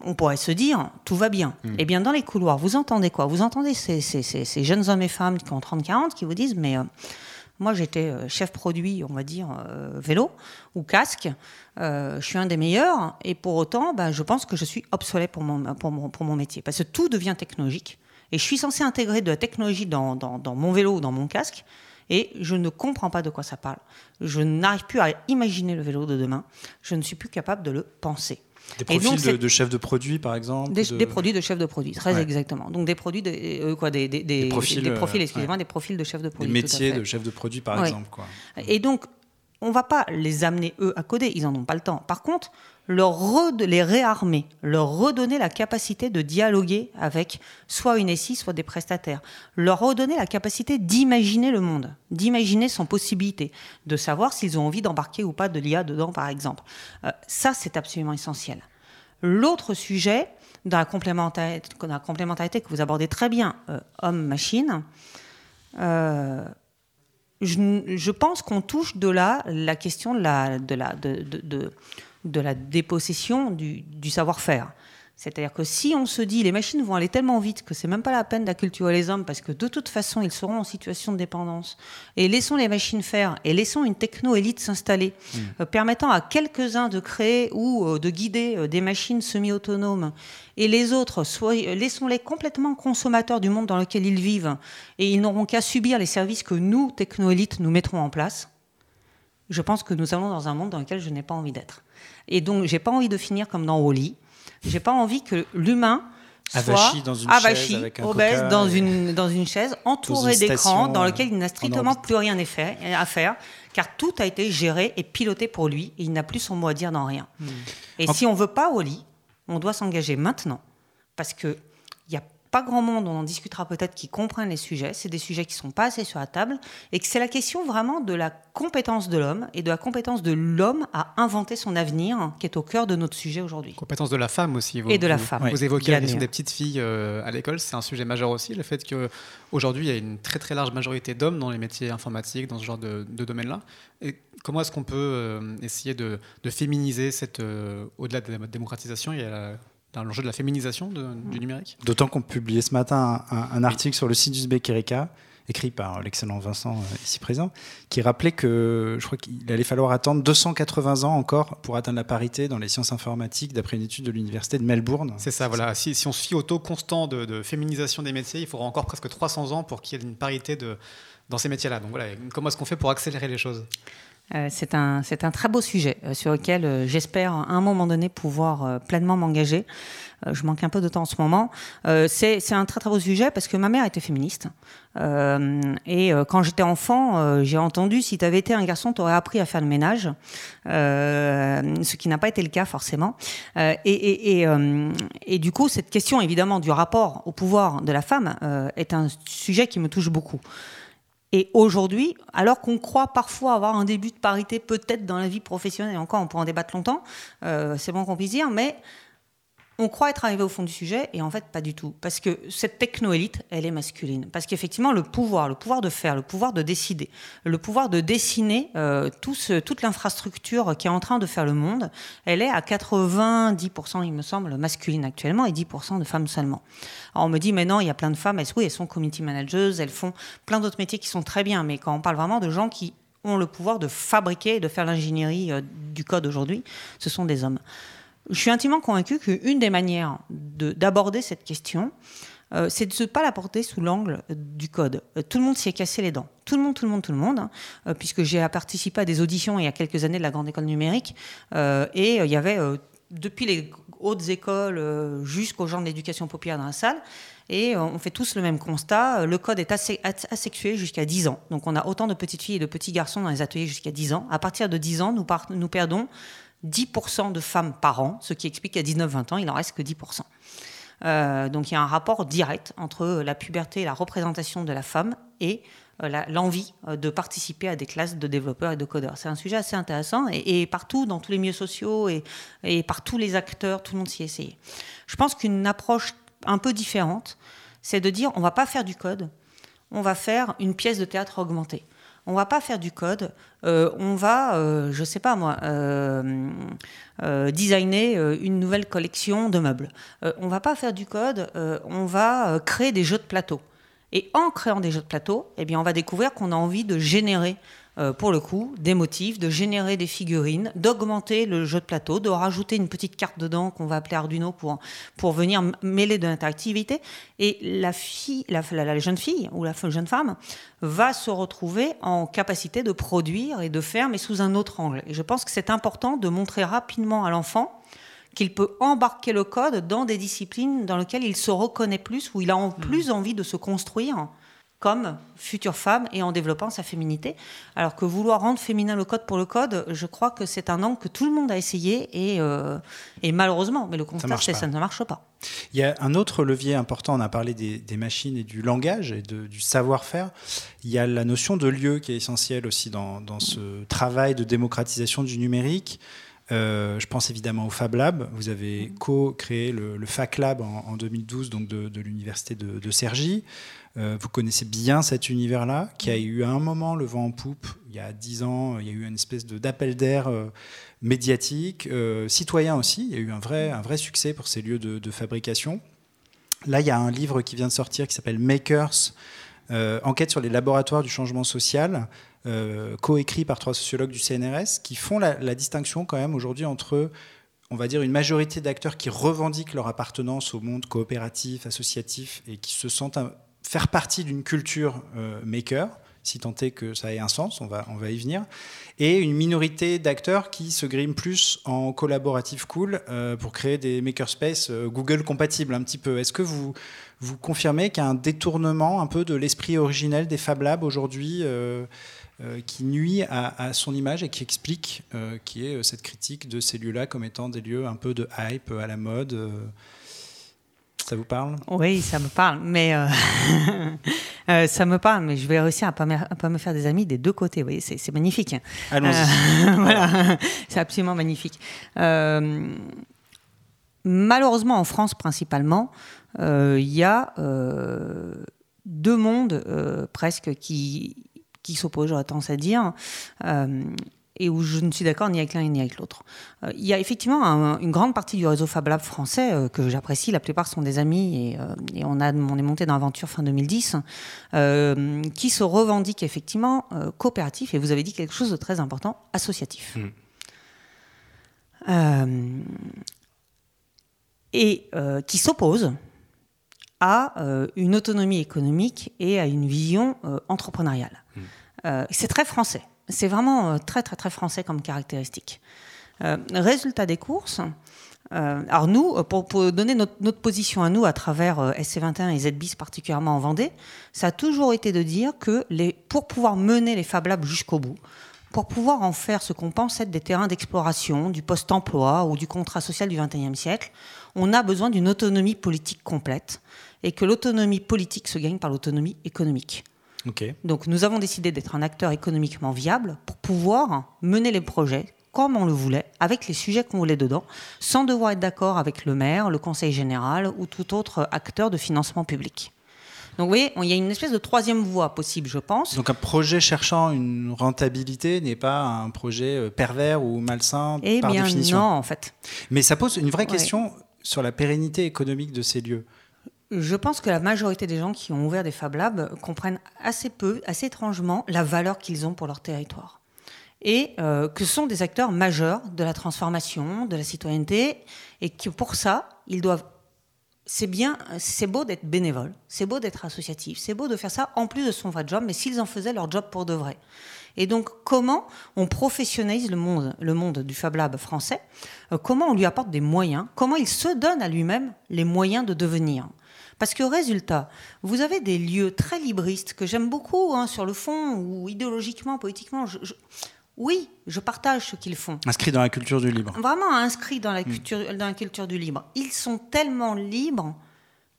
on pourrait se dire, tout va bien. Mm. Eh bien, dans les couloirs, vous entendez quoi? Vous entendez ces, ces- ces- ces jeunes hommes et femmes qui ont 30-40 qui vous disent, mais euh, moi j'étais euh, chef produit, on va dire, euh, vélo ou casque, euh, je suis un des meilleurs, et pour autant, ben, je pense que je suis obsolète pour mon, métier, parce que tout devient technologique, et je suis censé intégrer de la technologie dans mon vélo ou dans mon casque, et je ne comprends pas de quoi ça parle. Je n'arrive plus à imaginer le vélo de demain, je ne suis plus capable de le penser. Des donc, profils de, de chefs de produits, par exemple Des, de- des produits de chef de produit, très Ouais. exactement. Donc des produits, de, euh, quoi, des, des, des- Des profils, des profils, euh, excusez-moi, ouais. des profils de chef de Des produit. tout à métiers de chefs de produits, par Ouais. exemple. Quoi. Et donc, on va pas les amener, eux, à coder, ils n'en ont pas le temps. Par contre, leur les réarmer, leur redonner la capacité de dialoguer avec soit une SI, soit des prestataires, leur redonner la capacité d'imaginer le monde, d'imaginer son possibilité, de savoir s'ils ont envie d'embarquer ou pas de l'IA dedans, par exemple. Euh, ça, c'est absolument essentiel. L'autre sujet, dans la complémentarité, dans la complémentarité que vous abordez très bien, euh, homme-machine, euh, je, je pense qu'on touche de là la question de la, de- de la dépossession du, du savoir-faire. C'est-à-dire que si on se dit les machines vont aller tellement vite que c'est même pas la peine d'acculturer les hommes parce que de toute façon ils seront en situation de dépendance. Et laissons les machines faire et laissons une techno-élite s'installer euh, permettant à quelques-uns de créer ou euh, de guider euh, des machines semi-autonomes. Et les autres laissons-les complètement consommateurs du monde dans lequel ils vivent. Et ils n'auront qu'à subir les services que nous, techno-élites, nous mettrons en place. Je pense que nous allons dans un monde dans lequel je n'ai pas envie d'être. Et donc, j'ai pas envie de finir comme dans Wally. J'ai pas envie que l'humain soit Avachi dans une avachi, chaise avec un obèse coca dans et- une dans une chaise, entouré d'écrans, dans lequel il n'a strictement plus rien à faire, car tout a été géré et piloté pour lui, et il n'a plus son mot à dire dans rien. Et En- si on veut pas Wally, on doit s'engager maintenant, parce que pas grand monde, on en discutera peut-être, qui comprennent les sujets. C'est des sujets qui sont pas assez sur la table et que c'est la question vraiment de la compétence de l'homme et de la compétence de l'homme à inventer son avenir hein, qui est au cœur de notre sujet aujourd'hui. Compétence de la femme aussi. Vous, Et de la vous- femme. Vous évoquez la question des petites filles euh, à l'école, c'est un sujet majeur aussi. Le fait qu'aujourd'hui, il y a une très très large majorité d'hommes dans les métiers informatiques, dans ce genre de, de domaine-là. Et comment est-ce qu'on peut euh, essayer de, de féminiser cette. euh, Au-delà de la démocratisation, il y a la- dans l'enjeu de la féminisation de- du numérique D'autant qu'on publiait ce matin un, un article sur le site d'Uzbek Erika, écrit par l'excellent Vincent euh, ici présent, qui rappelait que je crois qu'il allait falloir attendre 280 ans encore pour atteindre la parité dans les sciences informatiques, d'après une étude de l'université de Melbourne. C'est ça, voilà. Si, si on se fie au taux constant de, de féminisation des métiers, il faudra encore presque 300 ans pour qu'il y ait une parité de, dans ces métiers-là. Donc voilà, comment est-ce qu'on fait pour accélérer les choses? Euh, c'est un, c'est un très beau sujet euh, sur lequel euh, j'espère à un moment donné pouvoir euh, pleinement m'engager. Euh, je manque un peu de temps en ce moment. Euh, c'est, c'est un très très beau sujet parce que ma mère était féministe. Euh, et euh, quand j'étais enfant, euh, j'ai entendu si tu avais été un garçon, tu aurais appris à faire le ménage, Euh, ce qui n'a pas été le cas forcément. Euh, et, et, et, euh, du coup, cette question évidemment du rapport au pouvoir de la femme euh, est un sujet qui me touche beaucoup. Et aujourd'hui, alors qu'on croit parfois avoir un début de parité peut-être dans la vie professionnelle, encore on peut en débattre longtemps, euh, c'est bon qu'on puisse dire, mais on croit être arrivé au fond du sujet et en fait pas du tout. Parce que cette techno-élite, elle est masculine. Parce qu'effectivement, le pouvoir, le pouvoir de faire, le pouvoir de décider, le pouvoir de dessiner euh, toute l'infrastructure qui est en train de faire le monde, elle est à 90%, il me semble, masculine actuellement et 10% de femmes seulement. Alors on me dit, mais non, il y a plein de femmes, elles, oui, elles sont community managers, elles font plein d'autres métiers qui sont très bien, mais quand on parle vraiment de gens qui ont le pouvoir de fabriquer et de faire l'ingénierie euh, du code aujourd'hui, ce sont des hommes. Je suis intimement convaincue qu'une des manières de- d'aborder cette question, euh, c'est de ne pas l'apporter sous l'angle du code. Euh, tout le monde s'y est cassé les dents. Tout le monde, tout le monde, tout le monde. hein, euh, puisque j'ai participé à des auditions il y a quelques années de la Grande École numérique. et il y avait, depuis les hautes écoles jusqu'aux gens de l'éducation populaire dans la salle, et on fait tous le même constat. Le code est asé- as- asexué jusqu'à 10 ans. Donc on a autant de petites filles et de petits garçons dans les ateliers jusqu'à 10 ans. À partir de 10 ans, nous, nous perdons 10% de femmes par an, ce qui explique qu'à 19-20 ans, il n'en reste que 10%. Euh, donc il y a un rapport direct entre la puberté et la représentation de la femme et euh, l'envie euh, de participer à des classes de développeurs et de codeurs. C'est un sujet assez intéressant et, partout, dans tous les milieux sociaux et, par tous les acteurs, tout le monde s'y essayé. Je pense qu'une approche un peu différente, c'est de dire on va pas faire du code, on va faire une pièce de théâtre augmentée. On va pas faire du code. Euh, on va, euh, je sais pas moi, designer une nouvelle collection de meubles. on va pas faire du code. on va créer des jeux de plateau. Et en créant des jeux de plateau, eh on va découvrir qu'on a envie de générer euh, pour le coup, des motifs, de générer des figurines, d'augmenter le jeu de plateau, de rajouter une petite carte dedans qu'on va appeler Arduino pour, pour venir mêler de l'interactivité. Et la, fille, la, la, jeune fille ou la jeune femme va se retrouver en capacité de produire et de faire, mais sous un autre angle. Et je pense que c'est important de montrer rapidement à l'enfant qu'il peut embarquer le code dans des disciplines dans lesquelles il se reconnaît plus, où il a en mmh. plus envie de se construire comme future femme et en développant sa féminité. Alors que vouloir rendre féminin le code pour le code, je crois que c'est un angle que tout le monde a essayé et, euh, et malheureusement, mais le constat c'est ça ne marche pas. Il y a un autre levier important, on a parlé des, machines et du langage et du savoir-faire. Il y a la notion de lieu qui est essentielle aussi dans, dans ce travail de démocratisation du numérique. Euh, je pense évidemment au Fab Lab. Vous avez co-créé le, le, Fac Lab en, 2012 donc de, de l'université de, de Cergy. Euh, vous connaissez bien cet univers-là, qui a eu à un moment le vent en poupe. Il y a dix ans, il y a eu une espèce d'appel d'air euh, médiatique, citoyen aussi. Il y a eu un vrai, un vrai succès pour ces lieux de, fabrication. Là, il y a un livre qui vient de sortir qui s'appelle Makers, enquête sur les laboratoires du changement social, coécrit par trois sociologues du CNRS, qui font la, distinction quand même aujourd'hui entre on va dire, une majorité d'acteurs qui revendiquent leur appartenance au monde coopératif, associatif, et qui se sentent faire partie d'une culture euh, maker, si tant est que ça ait un sens, on va, y venir, et une minorité d'acteurs qui se griment plus en collaboratif cool euh, pour créer des makerspace euh, Google compatibles un petit peu. Est-ce que vous, vous confirmez qu'il y a un détournement un peu de l'esprit originel des Fab Labs aujourd'hui qui nuit à, à, son image et qui explique qui est cette critique de ces lieux-là comme étant des lieux un peu de hype à la mode ça vous parle? Oui, ça me parle, mais euh, euh, ça me parle, mais je vais réussir à pas me, pas me faire des amis des deux côtés. Vous c'est magnifique. Allons-y. Euh, voilà, c'est absolument magnifique. malheureusement, en France principalement, il y a deux mondes presque qui qui s'opposent, j'aurais tendance à dire et où je ne suis d'accord ni avec l'un ni avec l'autre. Euh, il y a effectivement une grande partie du réseau Fab Lab français euh, que j'apprécie, la plupart sont des amis et, euh, on, a, on est monté dans l'aventure fin 2010, qui se revendiquent effectivement coopératif, et vous avez dit quelque chose de très important, associatif. Mmh. et qui s'oppose à une autonomie économique et à une vision entrepreneuriale. Mmh. c'est très français. C'est vraiment euh, très, très, très français comme caractéristique. Euh, résultat des courses. Euh, alors nous, pour, donner notre, position à nous à travers SC21 et ZBIS particulièrement en Vendée, ça a toujours été de dire que les, pour pouvoir mener les Fab Labs jusqu'au bout, pour pouvoir en faire ce qu'on pense être des terrains d'exploration, du post-emploi ou du contrat social du XXIe siècle, on a besoin d'une autonomie politique complète et que l'autonomie politique se gagne par l'autonomie économique. Donc nous avons décidé d'être un acteur économiquement viable pour pouvoir mener les projets comme on le voulait, avec les sujets qu'on voulait dedans, sans devoir être d'accord avec le maire, le conseil général ou tout autre acteur de financement public. Donc vous voyez, il y a une espèce de troisième voie possible, je pense. Donc un projet cherchant une rentabilité n'est pas un projet euh, pervers ou malsain eh par bien définition. Non, en fait. Mais ça pose une vraie question sur la pérennité économique de ces lieux. Je pense que la majorité des gens qui ont ouvert des Fab Labs comprennent assez peu, assez étrangement, la valeur qu'ils ont pour leur territoire. Et euh, que sont des acteurs majeurs de la transformation, de la citoyenneté, et que pour ça, ils doivent. C'est bien, c'est beau d'être bénévole, c'est beau d'être associatif, c'est beau de faire ça en plus de son vrai job, mais s'ils en faisaient leur job pour de vrai. Et donc, comment on professionnalise le monde, le monde du Fab Lab français? Euh, Comment on lui apporte des moyens? Comment il se donne à lui-même les moyens de devenir? Parce que résultat, vous avez des lieux très libristes que j'aime beaucoup hein, sur le fond ou idéologiquement, politiquement. oui, je partage ce qu'ils font. Inscrits dans la culture du libre. Vraiment inscrits dans la hmm. culture, dans la culture du libre. Ils sont tellement libres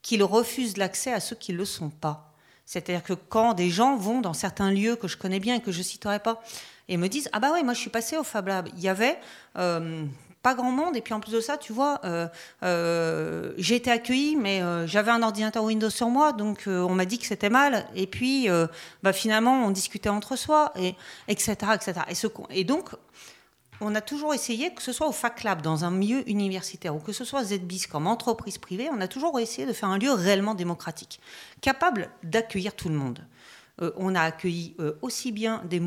qu'ils refusent l'accès à ceux qui ne le sont pas. C'est-à-dire que quand des gens vont dans certains lieux que je connais bien et que je ne citerai pas, et me disent Ah bah ouais, moi je suis passé au Fab Lab, il y avait euh, pas grand monde. Et puis en plus de ça, tu vois, euh, euh, j'ai été accueillie, mais euh, j'avais un ordinateur Windows sur moi, donc on m'a dit que c'était mal. Et puis, bah, finalement, on discutait entre soi, et, etc., etc. Et, ce, et donc, on a toujours essayé, que ce soit au Fac Lab, dans un milieu universitaire, ou que ce soit ZBIS comme entreprise privée, on a toujours essayé de faire un lieu réellement démocratique, capable d'accueillir tout le monde. Euh, on a accueilli euh, aussi bien des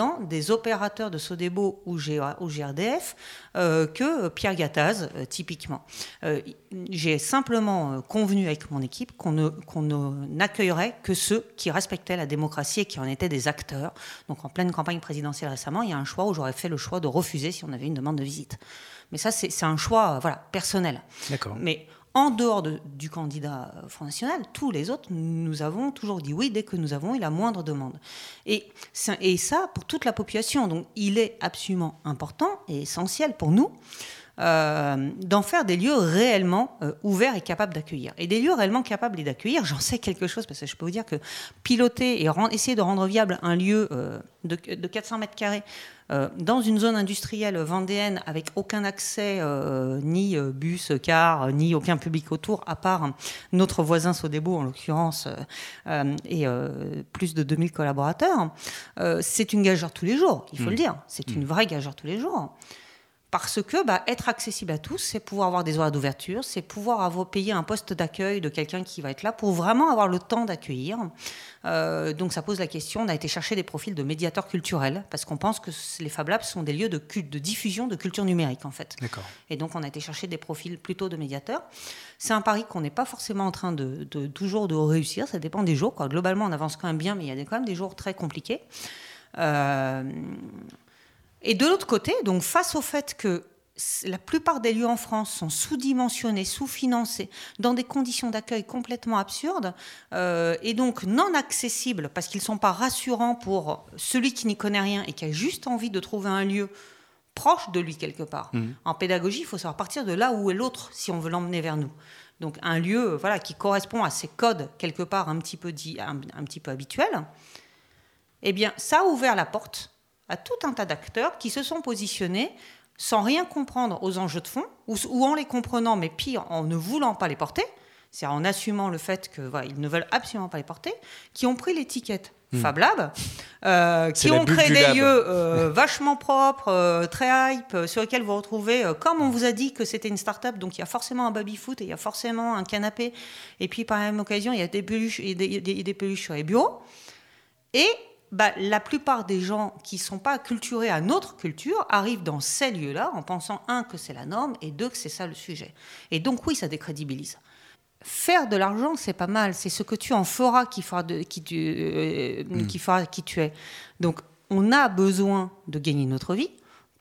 ans, des opérateurs de Sodebo ou, GRDF euh, que Pierre Gattaz, typiquement. J'ai simplement convenu avec mon équipe qu'on n'accueillerait que ceux qui respectaient la démocratie et qui en étaient des acteurs. Donc en pleine campagne présidentielle récemment, il y a un choix où j'aurais fait le choix de refuser si on avait une demande de visite. Mais ça, c'est un choix voilà, personnel. D'accord. Mais en dehors du candidat Front National, tous les autres, nous avons toujours dit oui dès que nous avons eu la moindre demande. Et, et ça pour toute la population. Donc il est absolument important et essentiel pour nous euh, d'en faire des lieux réellement euh, ouverts et capables d'accueillir. Et des lieux réellement capables d'accueillir, j'en sais quelque chose parce que je peux vous dire que piloter et essayer de rendre viable un lieu euh, de, 400 mètres carrés dans une zone industrielle vendéenne avec aucun accès, ni bus, car, ni aucun public autour, à part notre voisin Sodebo en l'occurrence, et plus de 2000 collaborateurs, c'est une gageure tous les jours, il faut le mmh. dire. C'est une mmh. vraie gageure tous les jours parce que bah, être accessible à tous, c'est pouvoir avoir des horaires d'ouverture, c'est pouvoir avoir payer un poste d'accueil de quelqu'un qui va être là pour vraiment avoir le temps d'accueillir. Euh, donc ça pose la question, on a été chercher des profils de médiateurs culturels, parce qu'on pense que les Fab Labs sont des lieux de, de diffusion de culture numérique en fait. Et donc on a été chercher des profils plutôt de médiateurs. C'est un pari qu'on n'est pas forcément en train de, toujours de réussir, ça dépend des jours. Quoi. Globalement on avance quand même bien, mais il y a quand même des jours très compliqués. Euh, et de l'autre côté, donc face au fait que la plupart des lieux en France sont sous-dimensionnés, sous-financés, dans des conditions d'accueil complètement absurdes, euh, et donc non accessibles parce qu'ils ne sont pas rassurants pour celui qui n'y connaît rien et qui a juste envie de trouver un lieu proche de lui quelque part. Mmh. En pédagogie, il faut savoir partir de là où est l'autre si on veut l'emmener vers nous. Donc un lieu voilà, qui correspond à ces codes quelque part un petit peu, dit, un, un petit peu habituels, eh bien ça a ouvert la porte à tout un tas d'acteurs qui se sont positionnés sans rien comprendre aux enjeux de fond, ou, en les comprenant, mais pire, en ne voulant pas les porter, c'est-à-dire en assumant le fait qu'ils ne veulent absolument pas les porter, qui ont pris l'étiquette hmm. Fab Lab, euh, qui ont créé des lieux euh, vachement propres, euh, très hype, sur lesquels vous retrouvez, comme on vous a dit que c'était une start-up, donc il y a forcément un baby-foot et il y a forcément un canapé, et puis par la même occasion, il y a des peluches, et des, des peluches sur les bureaux. Et bah, la plupart des gens qui ne sont pas acculturés à notre culture arrivent dans ces lieux-là en pensant, un, que c'est la norme, et deux, que c'est ça le sujet. Et donc oui, ça décrédibilise. Faire de l'argent, c'est pas mal. C'est ce que tu en feras qui fera, de, qui, tu, euh, mm. qui fera qui tu es. Donc on a besoin de gagner notre vie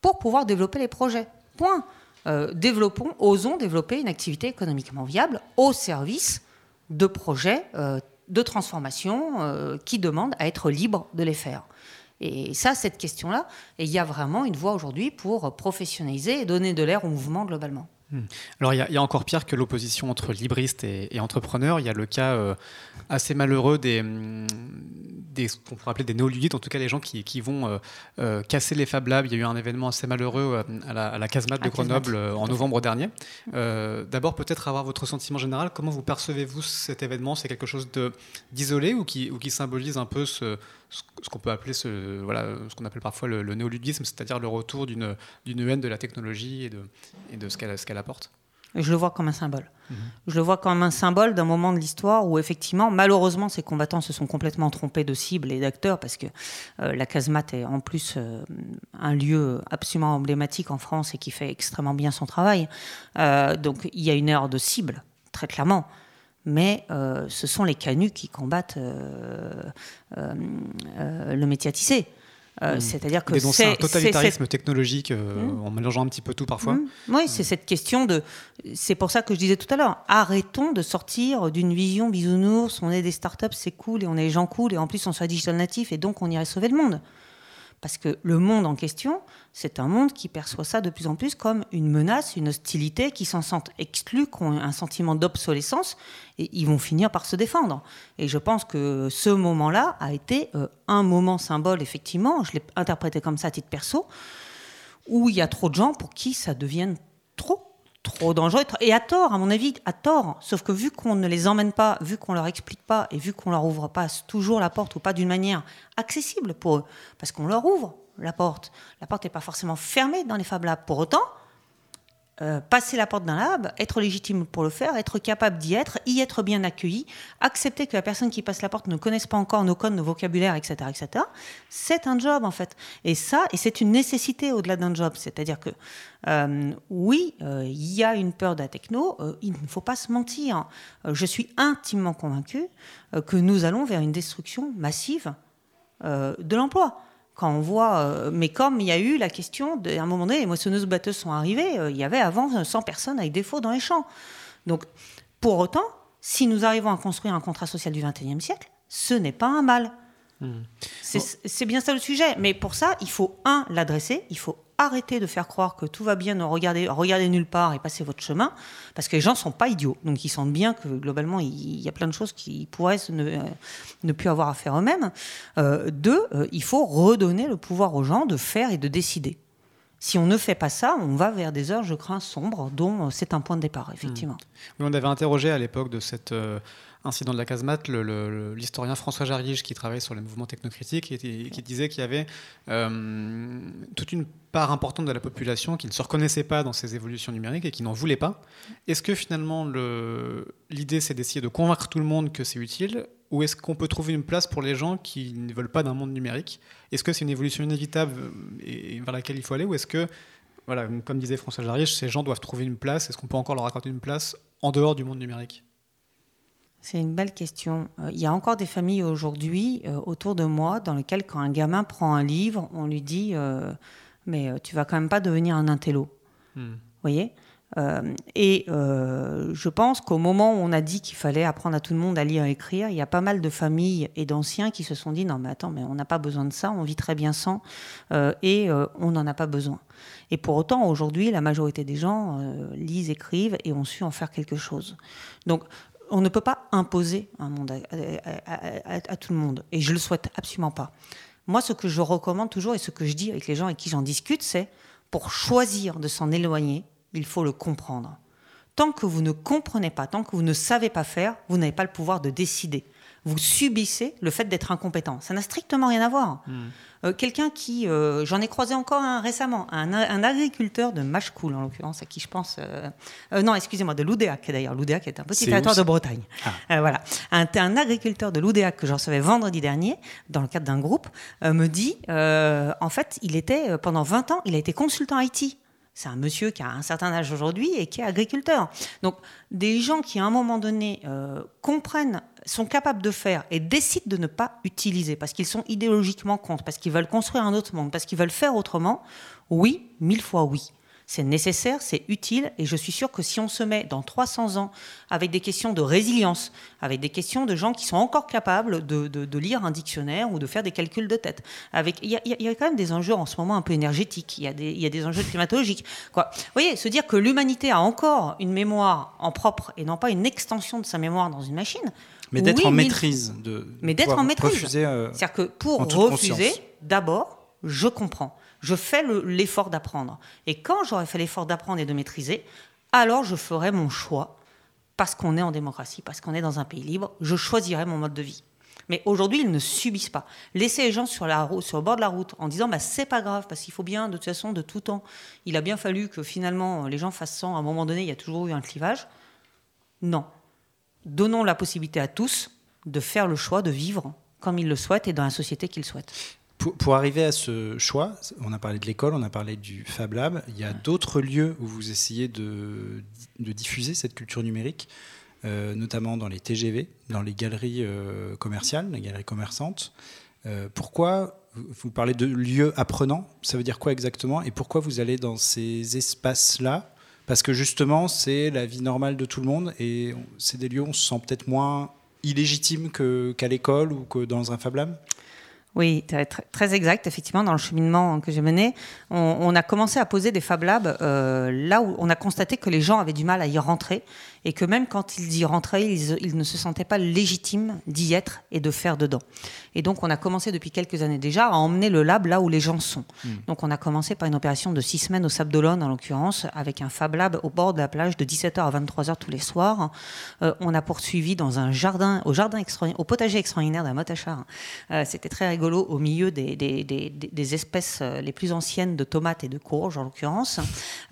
pour pouvoir développer les projets. Point. Euh, développons, osons développer une activité économiquement viable au service de projets euh, de transformation euh, qui demandent à être libres de les faire. Et ça, cette question-là, il y a vraiment une voie aujourd'hui pour professionnaliser et donner de l'air au mouvement globalement. Hmm. Alors, il y, a encore pire que l'opposition entre libristes et, entrepreneurs. Il y a le cas euh, assez malheureux des, hmm, des ce qu'on pourrait appeler des en tout cas les gens qui, qui vont euh, euh, casser les Fab Labs. Il y a eu un événement assez malheureux à la, à la Casemate de Grenoble en novembre dernier. D'abord, peut-être avoir votre sentiment général. Comment vous percevez-vous cet événement? C'est quelque chose d'isolé ou qui, ou qui symbolise un peu ce, ce qu'on peut appeler ce, voilà, ce qu'on appelle parfois le, néoludisme, c'est-à-dire le retour d'une haine de la technologie et de, et de ce qu'elle apporte je le vois comme un symbole. Mhm. Je le vois comme un symbole d'un moment de l'histoire où, effectivement, malheureusement, ces combattants se sont complètement trompés de cible et d'acteurs parce que euh, la casemate est en plus euh, un lieu absolument emblématique en France et qui fait extrêmement bien son travail. Euh, donc, il y a une erreur de cible, très clairement mais euh, ce sont les canuts qui combattent euh, euh, le métier à tisser. Mmh. C'est-à-dire que c'est un totalitarisme technologique mmh. en mélangeant un petit peu tout parfois. Mmh. Oui, c'est cette question de. C'est pour ça que je disais tout à l'heure. Arrêtons de sortir d'une vision bisounours. On est des startups, c'est cool et on est des gens cool et en plus on soit digital natif et donc on irait sauver le monde. Parce que le monde en question, c'est un monde qui perçoit ça de plus en plus comme une menace, une hostilité, qui s'en sentent exclus, qui ont un sentiment d'obsolescence, et ils vont finir par se défendre. Et je pense que ce moment-là a été euh, un moment symbole, effectivement, je l'ai interprété comme ça à titre perso, où il y a trop de gens pour qui ça devienne trop trop dangereux et à tort à mon avis à tort. Sauf que vu qu'on ne les emmène pas vu qu'on leur explique pas et vu qu'on leur ouvre pas toujours la porte ou pas d'une manière accessible pour eux parce qu'on leur ouvre la porte. La porte n'est pas forcément fermée dans les Fab Labs pour autant euh, passer la porte d'un lab, être légitime pour le faire, être capable d'y être, y être bien accueilli, accepter que la personne qui passe la porte ne connaisse pas encore nos codes, nos vocabulaires, etc., etc. C'est un job en fait. Et ça, et c'est une nécessité au-delà d'un job. C'est-à-dire que euh, oui, euh, il y a une peur de la techno. il ne faut pas se mentir. je suis intimement convaincu que nous allons vers une destruction massive de l'emploi on voit, euh, mais comme il y a eu la question, de, à un moment donné, les moissonneuses batteuses sont arrivées, euh, il y avait avant 100 personnes avec défaut dans les champs. Donc, pour autant, si nous arrivons à construire un contrat social du XXIe siècle, ce n'est pas un mal. C'est bien ça le sujet. Mais pour ça, il faut, un, l'adresser, il faut arrêter de faire croire que tout va bien, ne regardez, regardez nulle part et passez votre chemin, parce que les gens ne sont pas idiots. Donc ils sentent bien que globalement, il y a plein de choses qui pourraient ne, ne plus avoir à faire eux-mêmes. Euh, deux, euh, il faut redonner le pouvoir aux gens de faire et de décider. Si on ne fait pas ça, on va vers des heures, je crains, sombres, dont c'est un point de départ, effectivement. Oui, on avait interrogé à l'époque de cette incident de la casemate, l'historien François Jarige, qui travaille sur les mouvements technocritiques, et qui disait qu'il y avait euh, toute une part importante de la population qui ne se reconnaissait pas dans ces évolutions numériques et qui n'en voulait pas. Est-ce que finalement l'idée c'est d'essayer de convaincre tout le monde que c'est utile ou est-ce qu'on peut trouver une place pour les gens qui ne veulent pas d'un monde numérique? Est-ce que c'est une évolution inévitable et vers laquelle il faut aller? Ou est-ce que, voilà, comme disait François Jarige, ces gens doivent trouver une place? Est-ce qu'on peut encore leur accorder une place en dehors du monde numérique? C'est une belle question. Euh, il y a encore des familles aujourd'hui euh, autour de moi dans lesquelles quand un gamin prend un livre, on lui dit euh, mais tu vas quand même pas devenir un intello. Hmm. Vous voyez? Et je pense qu'au moment où on a dit qu'il fallait apprendre à tout le monde à lire et écrire, il y a pas mal de familles et d'anciens qui se sont dit non mais attends mais on n'a pas besoin de ça, on vit très bien sans et on n'en a pas besoin. Et pour autant aujourd'hui la majorité des gens lisent, écrivent et ont su en faire quelque chose. Donc on ne peut pas imposer un monde à, tout le monde. Et je le souhaite absolument pas. Moi, ce que je recommande toujours et ce que je dis avec les gens avec qui j'en discute, c'est pour choisir de s'en éloigner, il faut le comprendre. Tant que vous ne comprenez pas, tant que vous ne savez pas faire, vous n'avez pas le pouvoir de décider. Vous subissez le fait d'être incompétent. Ça n'a strictement rien à voir. Hmm. Euh, quelqu'un qui, euh, j'en ai croisé encore un récemment, un, agriculteur de Machecoul en l'occurrence, à qui je pense, euh, non, excusez-moi, de Loudéac d'ailleurs. Loudéac est un petit territoire de Bretagne. Ah. voilà, un, un, agriculteur de Loudéac que j'en recevais vendredi dernier dans le cadre d'un groupe me dit, en fait, il était pendant 20 ans, il a été consultant IT. C'est un monsieur qui a un certain âge aujourd'hui et qui est agriculteur. Donc, des gens qui, à un moment donné, comprennent sont capables de faire et décident de ne pas utiliser parce qu'ils sont idéologiquement contre, parce qu'ils veulent construire un autre monde, parce qu'ils veulent faire autrement, oui, mille fois oui. C'est nécessaire, c'est utile, et je suis sûr que si on se met dans 300 ans avec des questions de résilience, avec des questions de gens qui sont encore capables de, lire un dictionnaire ou de faire des calculs de tête, avec il y, a, quand même des enjeux en ce moment un peu énergétiques, il y a des, il y a des enjeux climatologiques. Quoi. Vous voyez, se dire que l'humanité a encore une mémoire en propre et non pas une extension de sa mémoire dans une machine, mais d'être en maîtrise. De mais d'être en maîtrise. Euh, C'est-à-dire que pour refuser, d'abord, je comprends. Je fais l'effort d'apprendre. Et quand j'aurai fait l'effort d'apprendre et de maîtriser, alors je ferai mon choix. Parce qu'on est en démocratie, parce qu'on est dans un pays libre, je choisirai mon mode de vie. Mais aujourd'hui, ils ne subissent pas. Laisser les gens sur, la le bord de la route en disant bah, c'est pas grave, parce qu'il faut bien, de toute façon, de tout temps. Il a bien fallu que finalement les gens fassent ça. À un moment donné, il y a toujours eu un clivage. Non donnons la possibilité à tous de faire le choix de vivre comme ils le souhaitent et dans la société qu'ils souhaitent. Pour, arriver à ce choix, on a parlé de l'école, on a parlé du Fab Lab, il y a d'autres lieux où vous essayez de, diffuser cette culture numérique, euh, notamment dans les TGV, dans les galeries euh, commerciales, les galeries commerçantes. Euh, pourquoi vous parlez de lieux apprenants Ça veut dire quoi exactement Et pourquoi vous allez dans ces espaces-là? Parce que justement, c'est la vie normale de tout le monde et c'est des lieux où on se sent peut-être moins illégitime qu'à l'école ou que dans un Fab Lab? Oui, très, très, exact. Effectivement, dans le cheminement que j'ai mené, on, a commencé à poser des Fab Labs euh, là où on a constaté que les gens avaient du mal à y rentrer et que même quand ils y rentraient, ils, ne se sentaient pas légitimes d'y être et de faire dedans. Et donc, on a commencé depuis quelques années déjà à emmener le lab là où les gens sont. Hmm. Donc, on a commencé par une opération de six semaines au Sable d'Olonne, en l'occurrence, avec un Fab Lab au bord de la plage de 17h à 23h tous les soirs. Euh, on a poursuivi dans un jardin, au jardin au potager extraordinaire d'un Motachar. Euh, c'était très rigolo, au milieu des, espèces euh, les plus anciennes de tomates et de courges, en l'occurrence.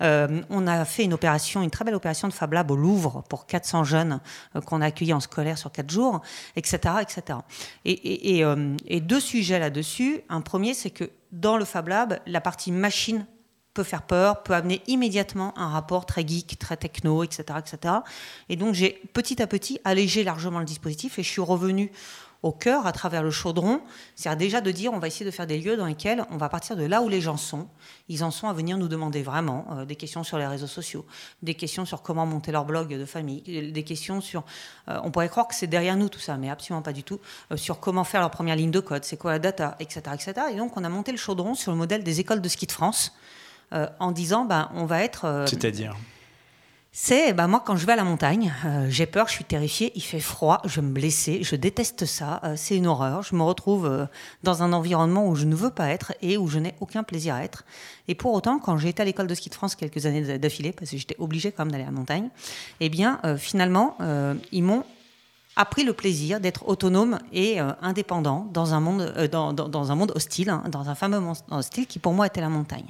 on a fait une opération, une très belle opération de Fab Lab au Louvre pour 400 jeunes euh, qu'on a accueillis en scolaire sur 4 jours, etc. etc. Et, euh, deux sujets là-dessus. Un premier, c'est que dans le Fab Lab, la partie machine peut faire peur, peut amener immédiatement un rapport très geek, très techno, etc. etc. Et donc j'ai petit à petit allégé largement le dispositif et je suis revenu au cœur à travers le chaudron. C'est-à-dire déjà de dire on va essayer de faire des lieux dans lesquels on va partir de là où les gens sont. Ils en sont à venir nous demander vraiment euh, des questions sur les réseaux sociaux, des questions sur comment monter leur blog de famille, des questions sur... Euh, on pourrait croire que c'est derrière nous tout ça, mais absolument pas du tout. Euh, sur comment faire leur première ligne de code, c'est quoi la data, etc., etc. Et donc on a monté le chaudron sur le modèle des écoles de ski de France. en disant, ben, on va être... C'est-à-dire? C'est bah moi quand je vais à la montagne, euh, j'ai peur, je suis terrifiée, il fait froid, je vais me blesser, je déteste ça, euh, c'est une horreur. Je me retrouve euh, dans un environnement où je ne veux pas être et où je n'ai aucun plaisir à être. Et pour autant, quand j'ai été à l'école de ski de France quelques années d'affilée, parce que j'étais obligée quand même d'aller à la montagne, eh bien finalement ils m'ont a pris le plaisir d'être autonome et euh, indépendant dans un monde, euh, hostile, hein, dans un fameux monde hostile qui pour moi était la montagne.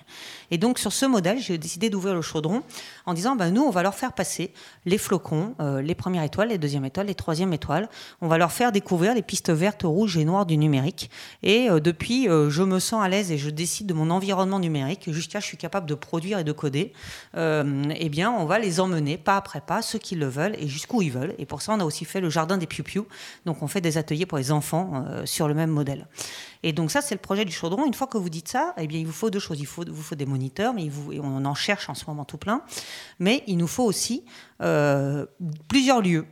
Et donc sur ce modèle, j'ai décidé d'ouvrir le chaudron en disant, ben, nous, on va leur faire passer les flocons, euh, les premières étoiles, les deuxièmes étoiles, les troisièmes étoiles. On va leur faire découvrir les pistes vertes, rouges et noires du numérique. Et depuis, je me sens à l'aise et je décide de mon environnement numérique jusqu'à je suis capable de produire et de coder. eh bien, on va les emmener pas après pas, ceux qui le veulent et jusqu'où ils veulent. Et pour ça, on a aussi fait le jardin des piou-piou. Donc on fait des ateliers pour les enfants euh, sur le même modèle. Et donc ça, c'est le projet du chaudron. Une fois que vous dites ça, eh bien, il vous faut deux choses. Il vous faut des moniteurs, mais on en cherche en ce moment tout plein. Mais il nous faut aussi euh, plusieurs lieux.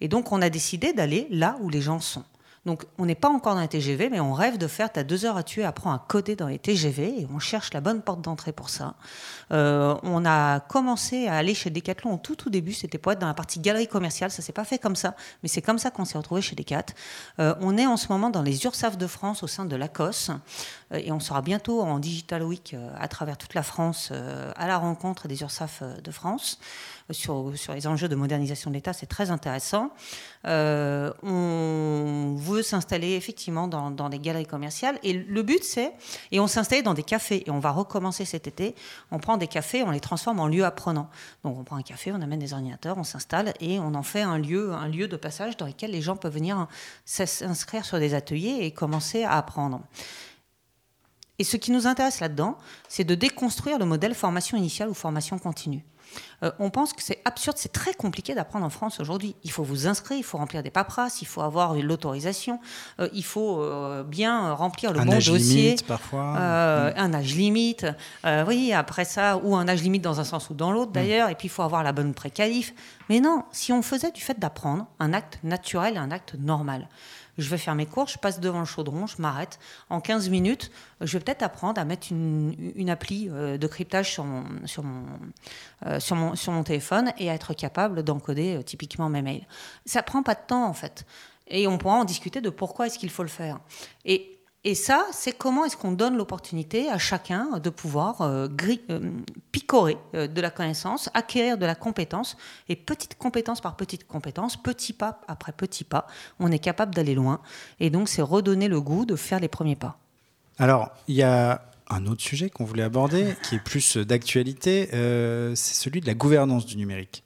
Et donc on a décidé d'aller là où les gens sont. Donc, on n'est pas encore dans les TGV, mais on rêve de faire, tu as deux heures à tuer, apprends à coder dans les TGV, et on cherche la bonne porte d'entrée pour ça. Euh, on a commencé à aller chez Decathlon au tout, tout début, c'était pour être dans la partie galerie commerciale, ça s'est pas fait comme ça, mais c'est comme ça qu'on s'est retrouvé chez Decathlon. Euh, on est en ce moment dans les URSAF de France au sein de l'ACOS, euh, et on sera bientôt en Digital Week à travers toute la France à la rencontre des URSAF de France sur, les enjeux de modernisation de l'État, c'est très intéressant. Euh, on veut s'installer effectivement dans, dans, des galeries commerciales. Et le but, c'est, et on s'installe dans des cafés, et on va recommencer cet été, on prend des cafés, on les transforme en lieux apprenants. Donc on prend un café, on amène des ordinateurs, on s'installe, et on en fait un lieu, un lieu de passage dans lequel les gens peuvent venir s'inscrire sur des ateliers et commencer à apprendre. Et ce qui nous intéresse là-dedans, c'est de déconstruire le modèle formation initiale ou formation continue. Euh, on pense que c'est absurde, c'est très compliqué d'apprendre en France aujourd'hui. Il faut vous inscrire, il faut remplir des paperasses, il faut avoir l'autorisation, euh, il faut euh, bien remplir le un bon âge dossier. Limite, parfois. Mm. Un âge limite. oui, après ça, ou un âge limite dans un sens ou dans l'autre mm. d'ailleurs, et puis il faut avoir la bonne préqualif. Mais non, si on faisait du fait d'apprendre un acte naturel un acte normal je vais faire mes cours, je passe devant le chaudron, je m'arrête. En 15 minutes, je vais peut-être apprendre à mettre une, appli euh, de cryptage euh, sur, mon, téléphone et à être capable d'encoder euh, typiquement mes mails. Ça prend pas de temps en fait. Et on pourra en discuter de pourquoi est-ce qu'il faut le faire. Et ça, c'est comment est-ce qu'on donne l'opportunité à chacun de pouvoir euh, euh, picorer euh, de la connaissance, acquérir de la compétence, et petite compétence par petite compétence, petit pas après petit pas, on est capable d'aller loin. Et donc, c'est redonner le goût de faire les premiers pas. Alors, il y a un autre sujet qu'on voulait aborder, qui est plus d'actualité, c'est celui de la gouvernance du numérique.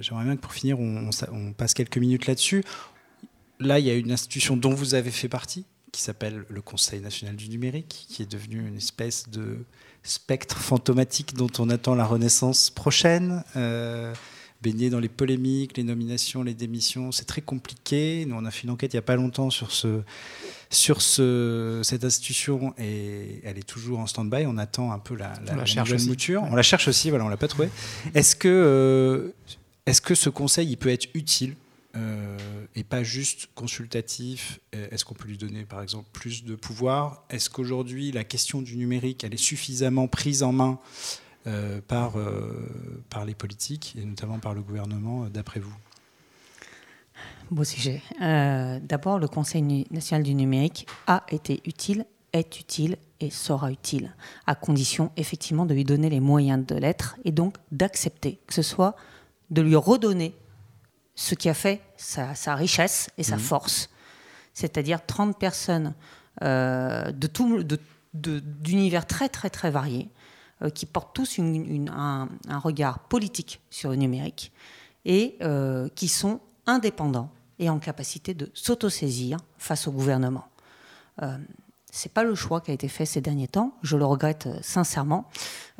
J'aimerais bien que pour finir, on passe quelques minutes là-dessus. Là, il y a une institution dont vous avez fait partie, qui s'appelle le Conseil national du numérique, qui est devenu une espèce de spectre fantomatique dont on attend la renaissance prochaine. Euh, baigné dans les polémiques, les nominations, les démissions, c'est très compliqué. Nous, on a fait une enquête il n'y a pas longtemps sur, ce, sur ce, cette institution et elle est toujours en stand-by. On attend un peu la, la, nouvelle mouture. On la cherche aussi, voilà, on l'a pas trouvé. Est-ce que, euh, est-ce que ce conseil il peut être utile et pas juste consultatif Est-ce qu'on peut lui donner par exemple plus de pouvoir? Est-ce qu'aujourd'hui la question du numérique elle est suffisamment prise en main par, par les politiques et notamment par le gouvernement d'après vous? Beau sujet. D'abord, le Conseil national du numérique a été utile, est utile et sera utile, à condition effectivement de lui donner les moyens de l'être et donc d'accepter que ce soit de lui redonner ce qui a fait sa, richesse et sa mmh. force, c'est-à-dire 30 personnes euh, de tout, d'univers très très très variés, euh, qui portent tous un, regard politique sur le numérique et euh, qui sont indépendants et en capacité de s'autosaisir face au gouvernement c'est pas le choix qui a été fait ces derniers temps. Je le regrette sincèrement,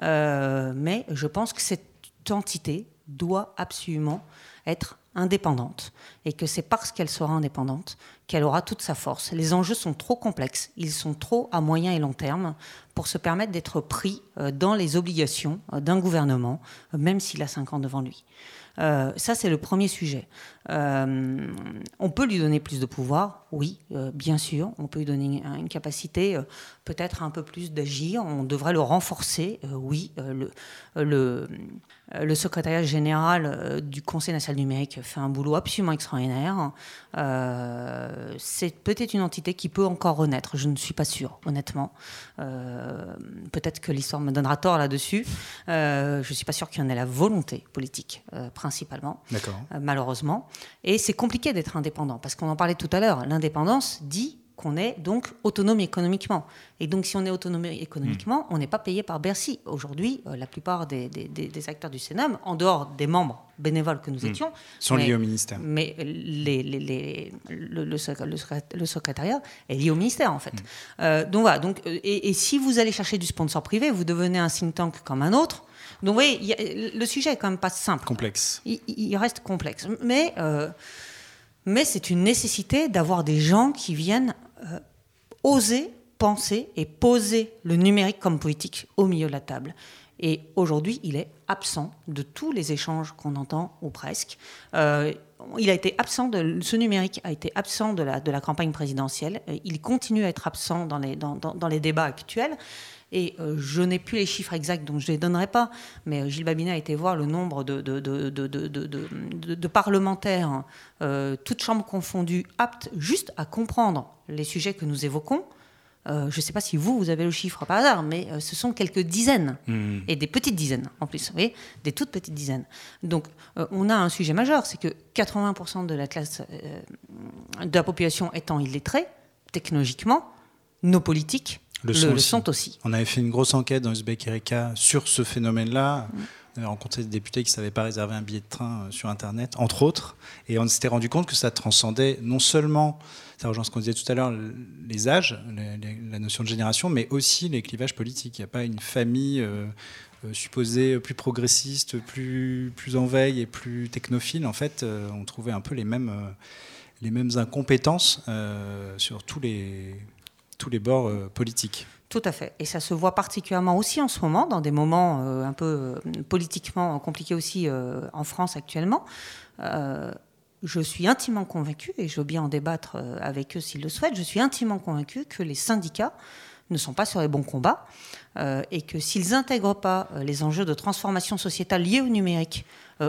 euh, mais je pense que cette entité doit absolument être indépendante et que c'est parce qu'elle sera indépendante qu'elle aura toute sa force. Les enjeux sont trop complexes, ils sont trop à moyen et long terme pour se permettre d'être pris euh, dans les obligations d'un gouvernement, même s'il a cinq ans devant lui. Euh, ça, c'est le premier sujet. Euh, on peut lui donner plus de pouvoir, oui, euh, bien sûr. On peut lui donner une, capacité peut-être un peu plus d'agir. On devrait le renforcer, oui. Le, secrétariat général du Conseil national numérique fait un boulot absolument extraordinaire. c'est peut-être une entité qui peut encore renaître. Je ne suis pas sûre, honnêtement. peut-être que l'histoire me donnera tort là-dessus. je ne suis pas sûre qu'il y en ait la volonté politique principalement, euh, malheureusement. Et c'est compliqué d'être indépendant, parce qu'on en parlait tout à l'heure. L'indépendance dit qu'on est donc autonome économiquement. Et donc, si on est autonome économiquement, hmm. on n'est pas payé par Bercy. Aujourd'hui, euh, la plupart des, acteurs du Sénat, en dehors des membres bénévoles que nous hmm. étions, sont liés au ministère. Mais les, le, le, secrétariat est lié au ministère, en fait. Hmm. Euh, donc voilà. Donc, et, et, si vous allez chercher du sponsor privé, vous devenez un think tank comme un autre. Donc, vous voyez, le sujet est quand même pas simple. Complexe. Il, reste complexe. Mais, euh, mais c'est une nécessité d'avoir des gens qui viennent euh, oser penser et poser le numérique comme politique au milieu de la table. Et aujourd'hui, il est absent de tous les échanges qu'on entend, ou presque. Euh, il a été absent de ce numérique a été absent de la, de la campagne présidentielle. Il continue à être absent dans les, dans, dans les débats actuels. Et euh, je n'ai plus les chiffres exacts, donc je ne les donnerai pas. Mais euh, Gilles Babinet a été voir le nombre de, de, de, parlementaires, euh, toutes chambres confondues, aptes juste à comprendre les sujets que nous évoquons. je ne sais pas si vous, vous avez le chiffre par hasard, mais ce sont quelques dizaines, mmh. et des petites dizaines en plus, vous voyez, des toutes petites dizaines. Donc on a un sujet majeur, c'est que 80% de la classe de la population étant illettrée, technologiquement, nos politiques le, sont, aussi. On avait fait une grosse enquête dans Uzbek Erika sur ce phénomène-là. On avait rencontré des députés qui ne savaient pas réserver un billet de train euh, sur Internet, entre autres. Et on s'était rendu compte que ça transcendait non seulement, ça rejoint ce qu'on disait tout à l'heure, les âges, la notion de génération, mais aussi les clivages politiques. Il n'y a pas une famille euh, euh, supposée plus progressiste, plus, plus en veille et plus technophile. En fait, on trouvait un peu les mêmes, les mêmes incompétences sur tous les tous les bords euh, politiques. Tout à fait. Et ça se voit particulièrement aussi en ce moment, dans des moments euh, un peu euh, politiquement compliqués aussi en France actuellement. je suis intimement convaincue, et je veux bien en débattre avec eux s'ils le souhaitent, je suis intimement convaincue que les syndicats ne sont pas sur les bons combats et que s'ils n'intègrent pas les enjeux de transformation sociétale liés au numérique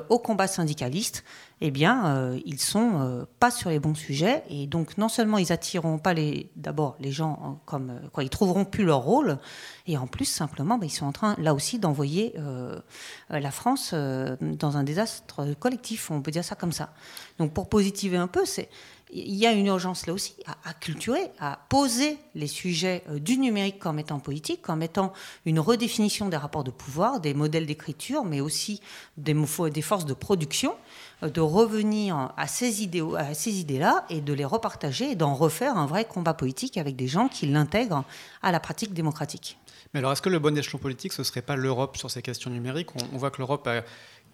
au combat syndicaliste, eh bien, euh, ils sont euh, pas sur les bons sujets. Et donc non seulement ils attireront pas les d'abord les gens comme euh, quoi ils trouveront plus leur rôle et en plus simplement bah, ils sont en train là aussi d'envoyer la France dans un désastre collectif, on peut dire ça comme ça. Donc pour positiver un peu, c'est il y a une urgence là aussi à, culturer, à poser les sujets du numérique comme étant politique, comme étant une redéfinition des rapports de pouvoir, des modèles d'écriture, mais aussi des forces de production de revenir à ces idées-là et de les repartager et d'en refaire un vrai combat politique avec des gens qui l'intègrent à la pratique démocratique. Mais alors, est-ce que le bon échelon politique, ce ne serait pas l'Europe sur ces questions numériques? On, voit que l'Europe a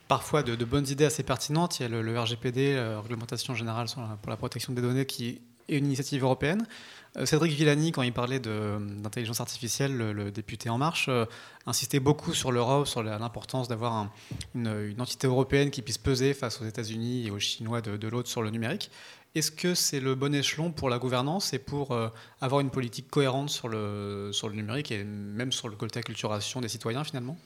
parfois de, bonnes idées assez pertinentes. Il y a le, RGPD, la Réglementation générale pour la protection des données, qui et une initiative européenne. Cédric Villani, quand il parlait d'intelligence artificielle, le, député En Marche, insistait beaucoup sur l'Europe, sur l'importance d'avoir une, entité européenne qui puisse peser face aux États-Unis et aux Chinois de, de l'autre sur le numérique. Est-ce que c'est le bon échelon pour la gouvernance et pour euh, avoir une politique cohérente sur le, sur le numérique et même sur le côté acculturation des citoyens finalement?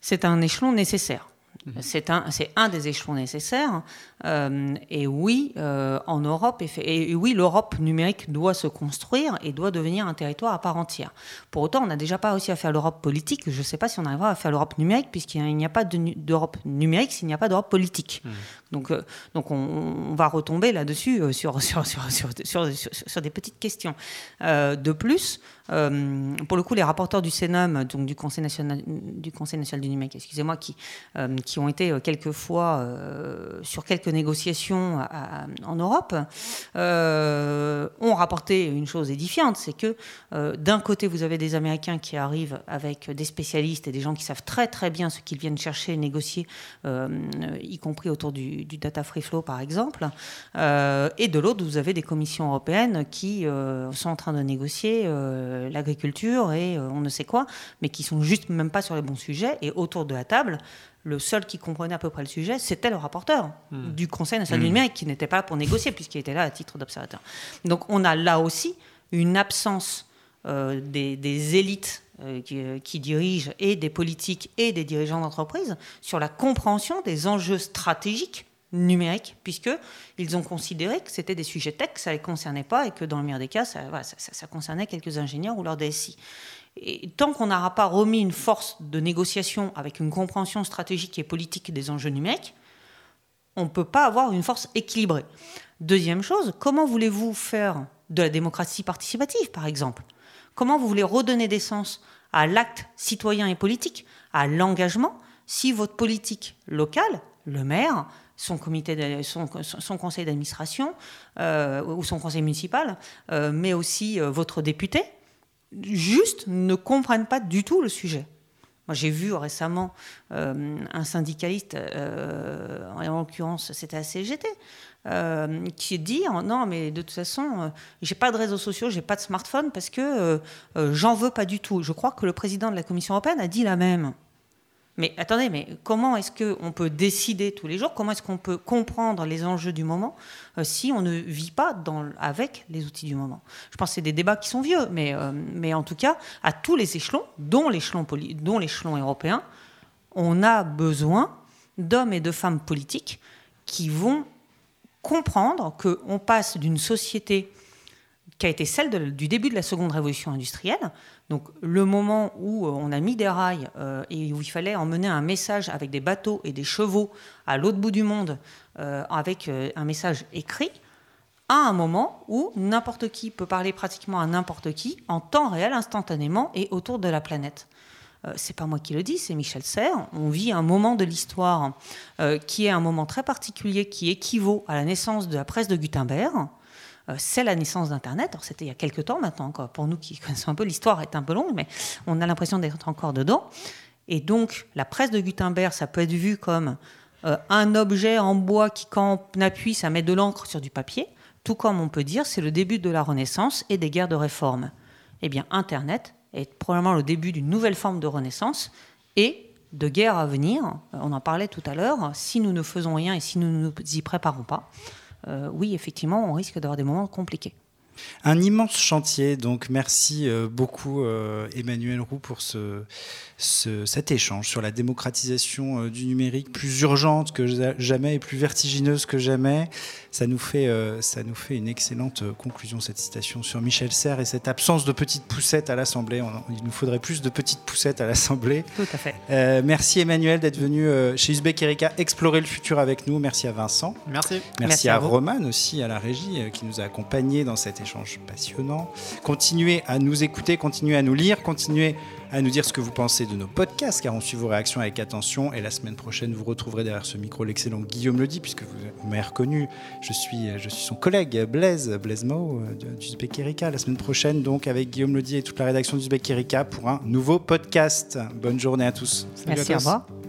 C'est un échelon nécessaire. Mhm. C'est un, un, des échelons nécessaires. Euh, et oui, euh, en Europe, et, oui, l'Europe numérique doit se construire et doit devenir un territoire à part entière. Pour autant, on n'a déjà pas réussi à faire l'Europe politique. Je ne sais pas si on arrivera à faire l'Europe numérique, puisqu'il n'y a, pas d'Europe numérique s'il n'y a pas d'Europe politique. Mhm. Donc, euh, donc on, va retomber là-dessus sur sur, sur, sur, des petites questions. de plus, euh, pour le coup, les rapporteurs du Sénum, donc du Conseil national du, Conseil national du numérique, excusez-moi, qui, euh, qui ont été euh, quelques fois sur quelques négociations en Europe, ont rapporté une chose édifiante, c'est que d'un côté, vous avez des Américains qui arrivent avec des spécialistes et des gens qui savent très très bien ce qu'ils viennent chercher, négocier, y compris autour du, data free flow par exemple, et de l'autre, vous avez des commissions européennes qui sont en train de négocier euh, l'agriculture et euh, on ne sait quoi, mais qui sont juste même pas sur les bons sujets. Et autour de la table, le seul qui comprenait à peu près le sujet, c'était le rapporteur hmm. du Conseil national du hmm. numérique, qui n'était pas là pour négocier, puisqu'il était là à titre d'observateur. Donc on a là aussi une absence euh, des, élites qui, dirigent et des politiques et des dirigeants d'entreprise sur la compréhension des enjeux stratégiques numérique, puisqu'ils ont considéré que c'était des sujets tech, que ça ne les concernait pas, et que dans le meilleur des cas, ça, concernait quelques ingénieurs ou leur DSI. Et tant qu'on n'aura pas remis une force de négociation avec une compréhension stratégique et politique des enjeux numériques, on ne peut pas avoir une force équilibrée. Deuxième chose, comment voulez-vous faire de la démocratie participative, par exemple? Comment vous voulez redonner des sens à l'acte citoyen et politique, à l'engagement, si votre politique locale, le maire, son, comité son, conseil d'administration euh, ou son conseil municipal, euh, mais aussi euh, votre député, juste ne comprennent pas du tout le sujet. Moi, j'ai vu récemment un syndicaliste, en l'occurrence, c'était la CGT, qui dit non, mais de toute façon, j'ai pas de réseaux sociaux, j'ai pas de smartphone parce que j'en veux pas du tout. Je crois que le président de la Commission européenne a dit la même. Mais attendez, mais comment est-ce qu'on peut décider tous les jours? Comment est-ce qu'on peut comprendre les enjeux du moment euh, si on ne vit pas avec les outils du moment? Je pense que c'est des débats qui sont vieux, mais, euh, en tout cas, à tous les échelons, dont l'échelon, dont l'échelon européen, on a besoin d'hommes et de femmes politiques qui vont comprendre qu'on passe d'une société qui a été celle du début de la seconde révolution industrielle, donc le moment où euh, on a mis des rails euh, et où il fallait emmener un message avec des bateaux et des chevaux à l'autre bout du monde euh, avec un message écrit, à un moment où n'importe qui peut parler pratiquement à n'importe qui en temps réel, instantanément et autour de la planète. c'est pas moi qui le dis, c'est Michel Serres. On vit un moment de l'histoire qui est un moment très particulier qui équivaut à la naissance de la presse de Gutenberg. Euh, c'est la naissance d'Internet. Alors c'était il y a quelques temps maintenant, pour nous qui connaissons un peu l'histoire est un peu longue, mais on a l'impression d'être encore dedans. Et donc la presse de Gutenberg, ça peut être vu comme euh, un objet en bois qui, quand on appuie, ça met de l'encre sur du papier, tout comme on peut dire c'est le début de la Renaissance et des guerres de réforme. Eh bien, Internet est probablement le début d'une nouvelle forme de Renaissance et de guerre à venir. Euh, on en parlait tout à l'heure. Si nous ne faisons rien et si nous ne nous y préparons pas, oui, effectivement, on risque d'avoir des moments compliqués. Un immense chantier, donc merci euh, beaucoup euh, Emmanuel Roux pour ce, cet échange sur la démocratisation du numérique plus urgente que jamais et plus vertigineuse que jamais. Ça nous fait, ça nous fait une excellente conclusion, cette citation sur Michel Serres et cette absence de petites poussettes à l'Assemblée. Il nous faudrait plus de petites poussettes à l'Assemblée. Tout à fait. merci Emmanuel d'être venu chez Uzbek Erika explorer le futur avec nous. Merci à Vincent. Merci. Merci, à, à Roman aussi à la régie qui nous a accompagnés dans cette échange passionnant. Continuez à nous écouter, continuez à nous lire, continuez à nous dire ce que vous pensez de nos podcasts, car on suit vos réactions avec attention. Et la semaine prochaine, vous retrouverez derrière ce micro l'excellent Guillaume Ledy, puisque vous m'avez reconnu. Je suis, je suis son collègue Blaise, Blaise Mao euh, d'Uzbek Erika. La semaine prochaine, donc, avec Guillaume Ledy et toute la rédaction d'Uzbek Erika pour un nouveau podcast. Bonne journée à tous. Merci, à au revoir.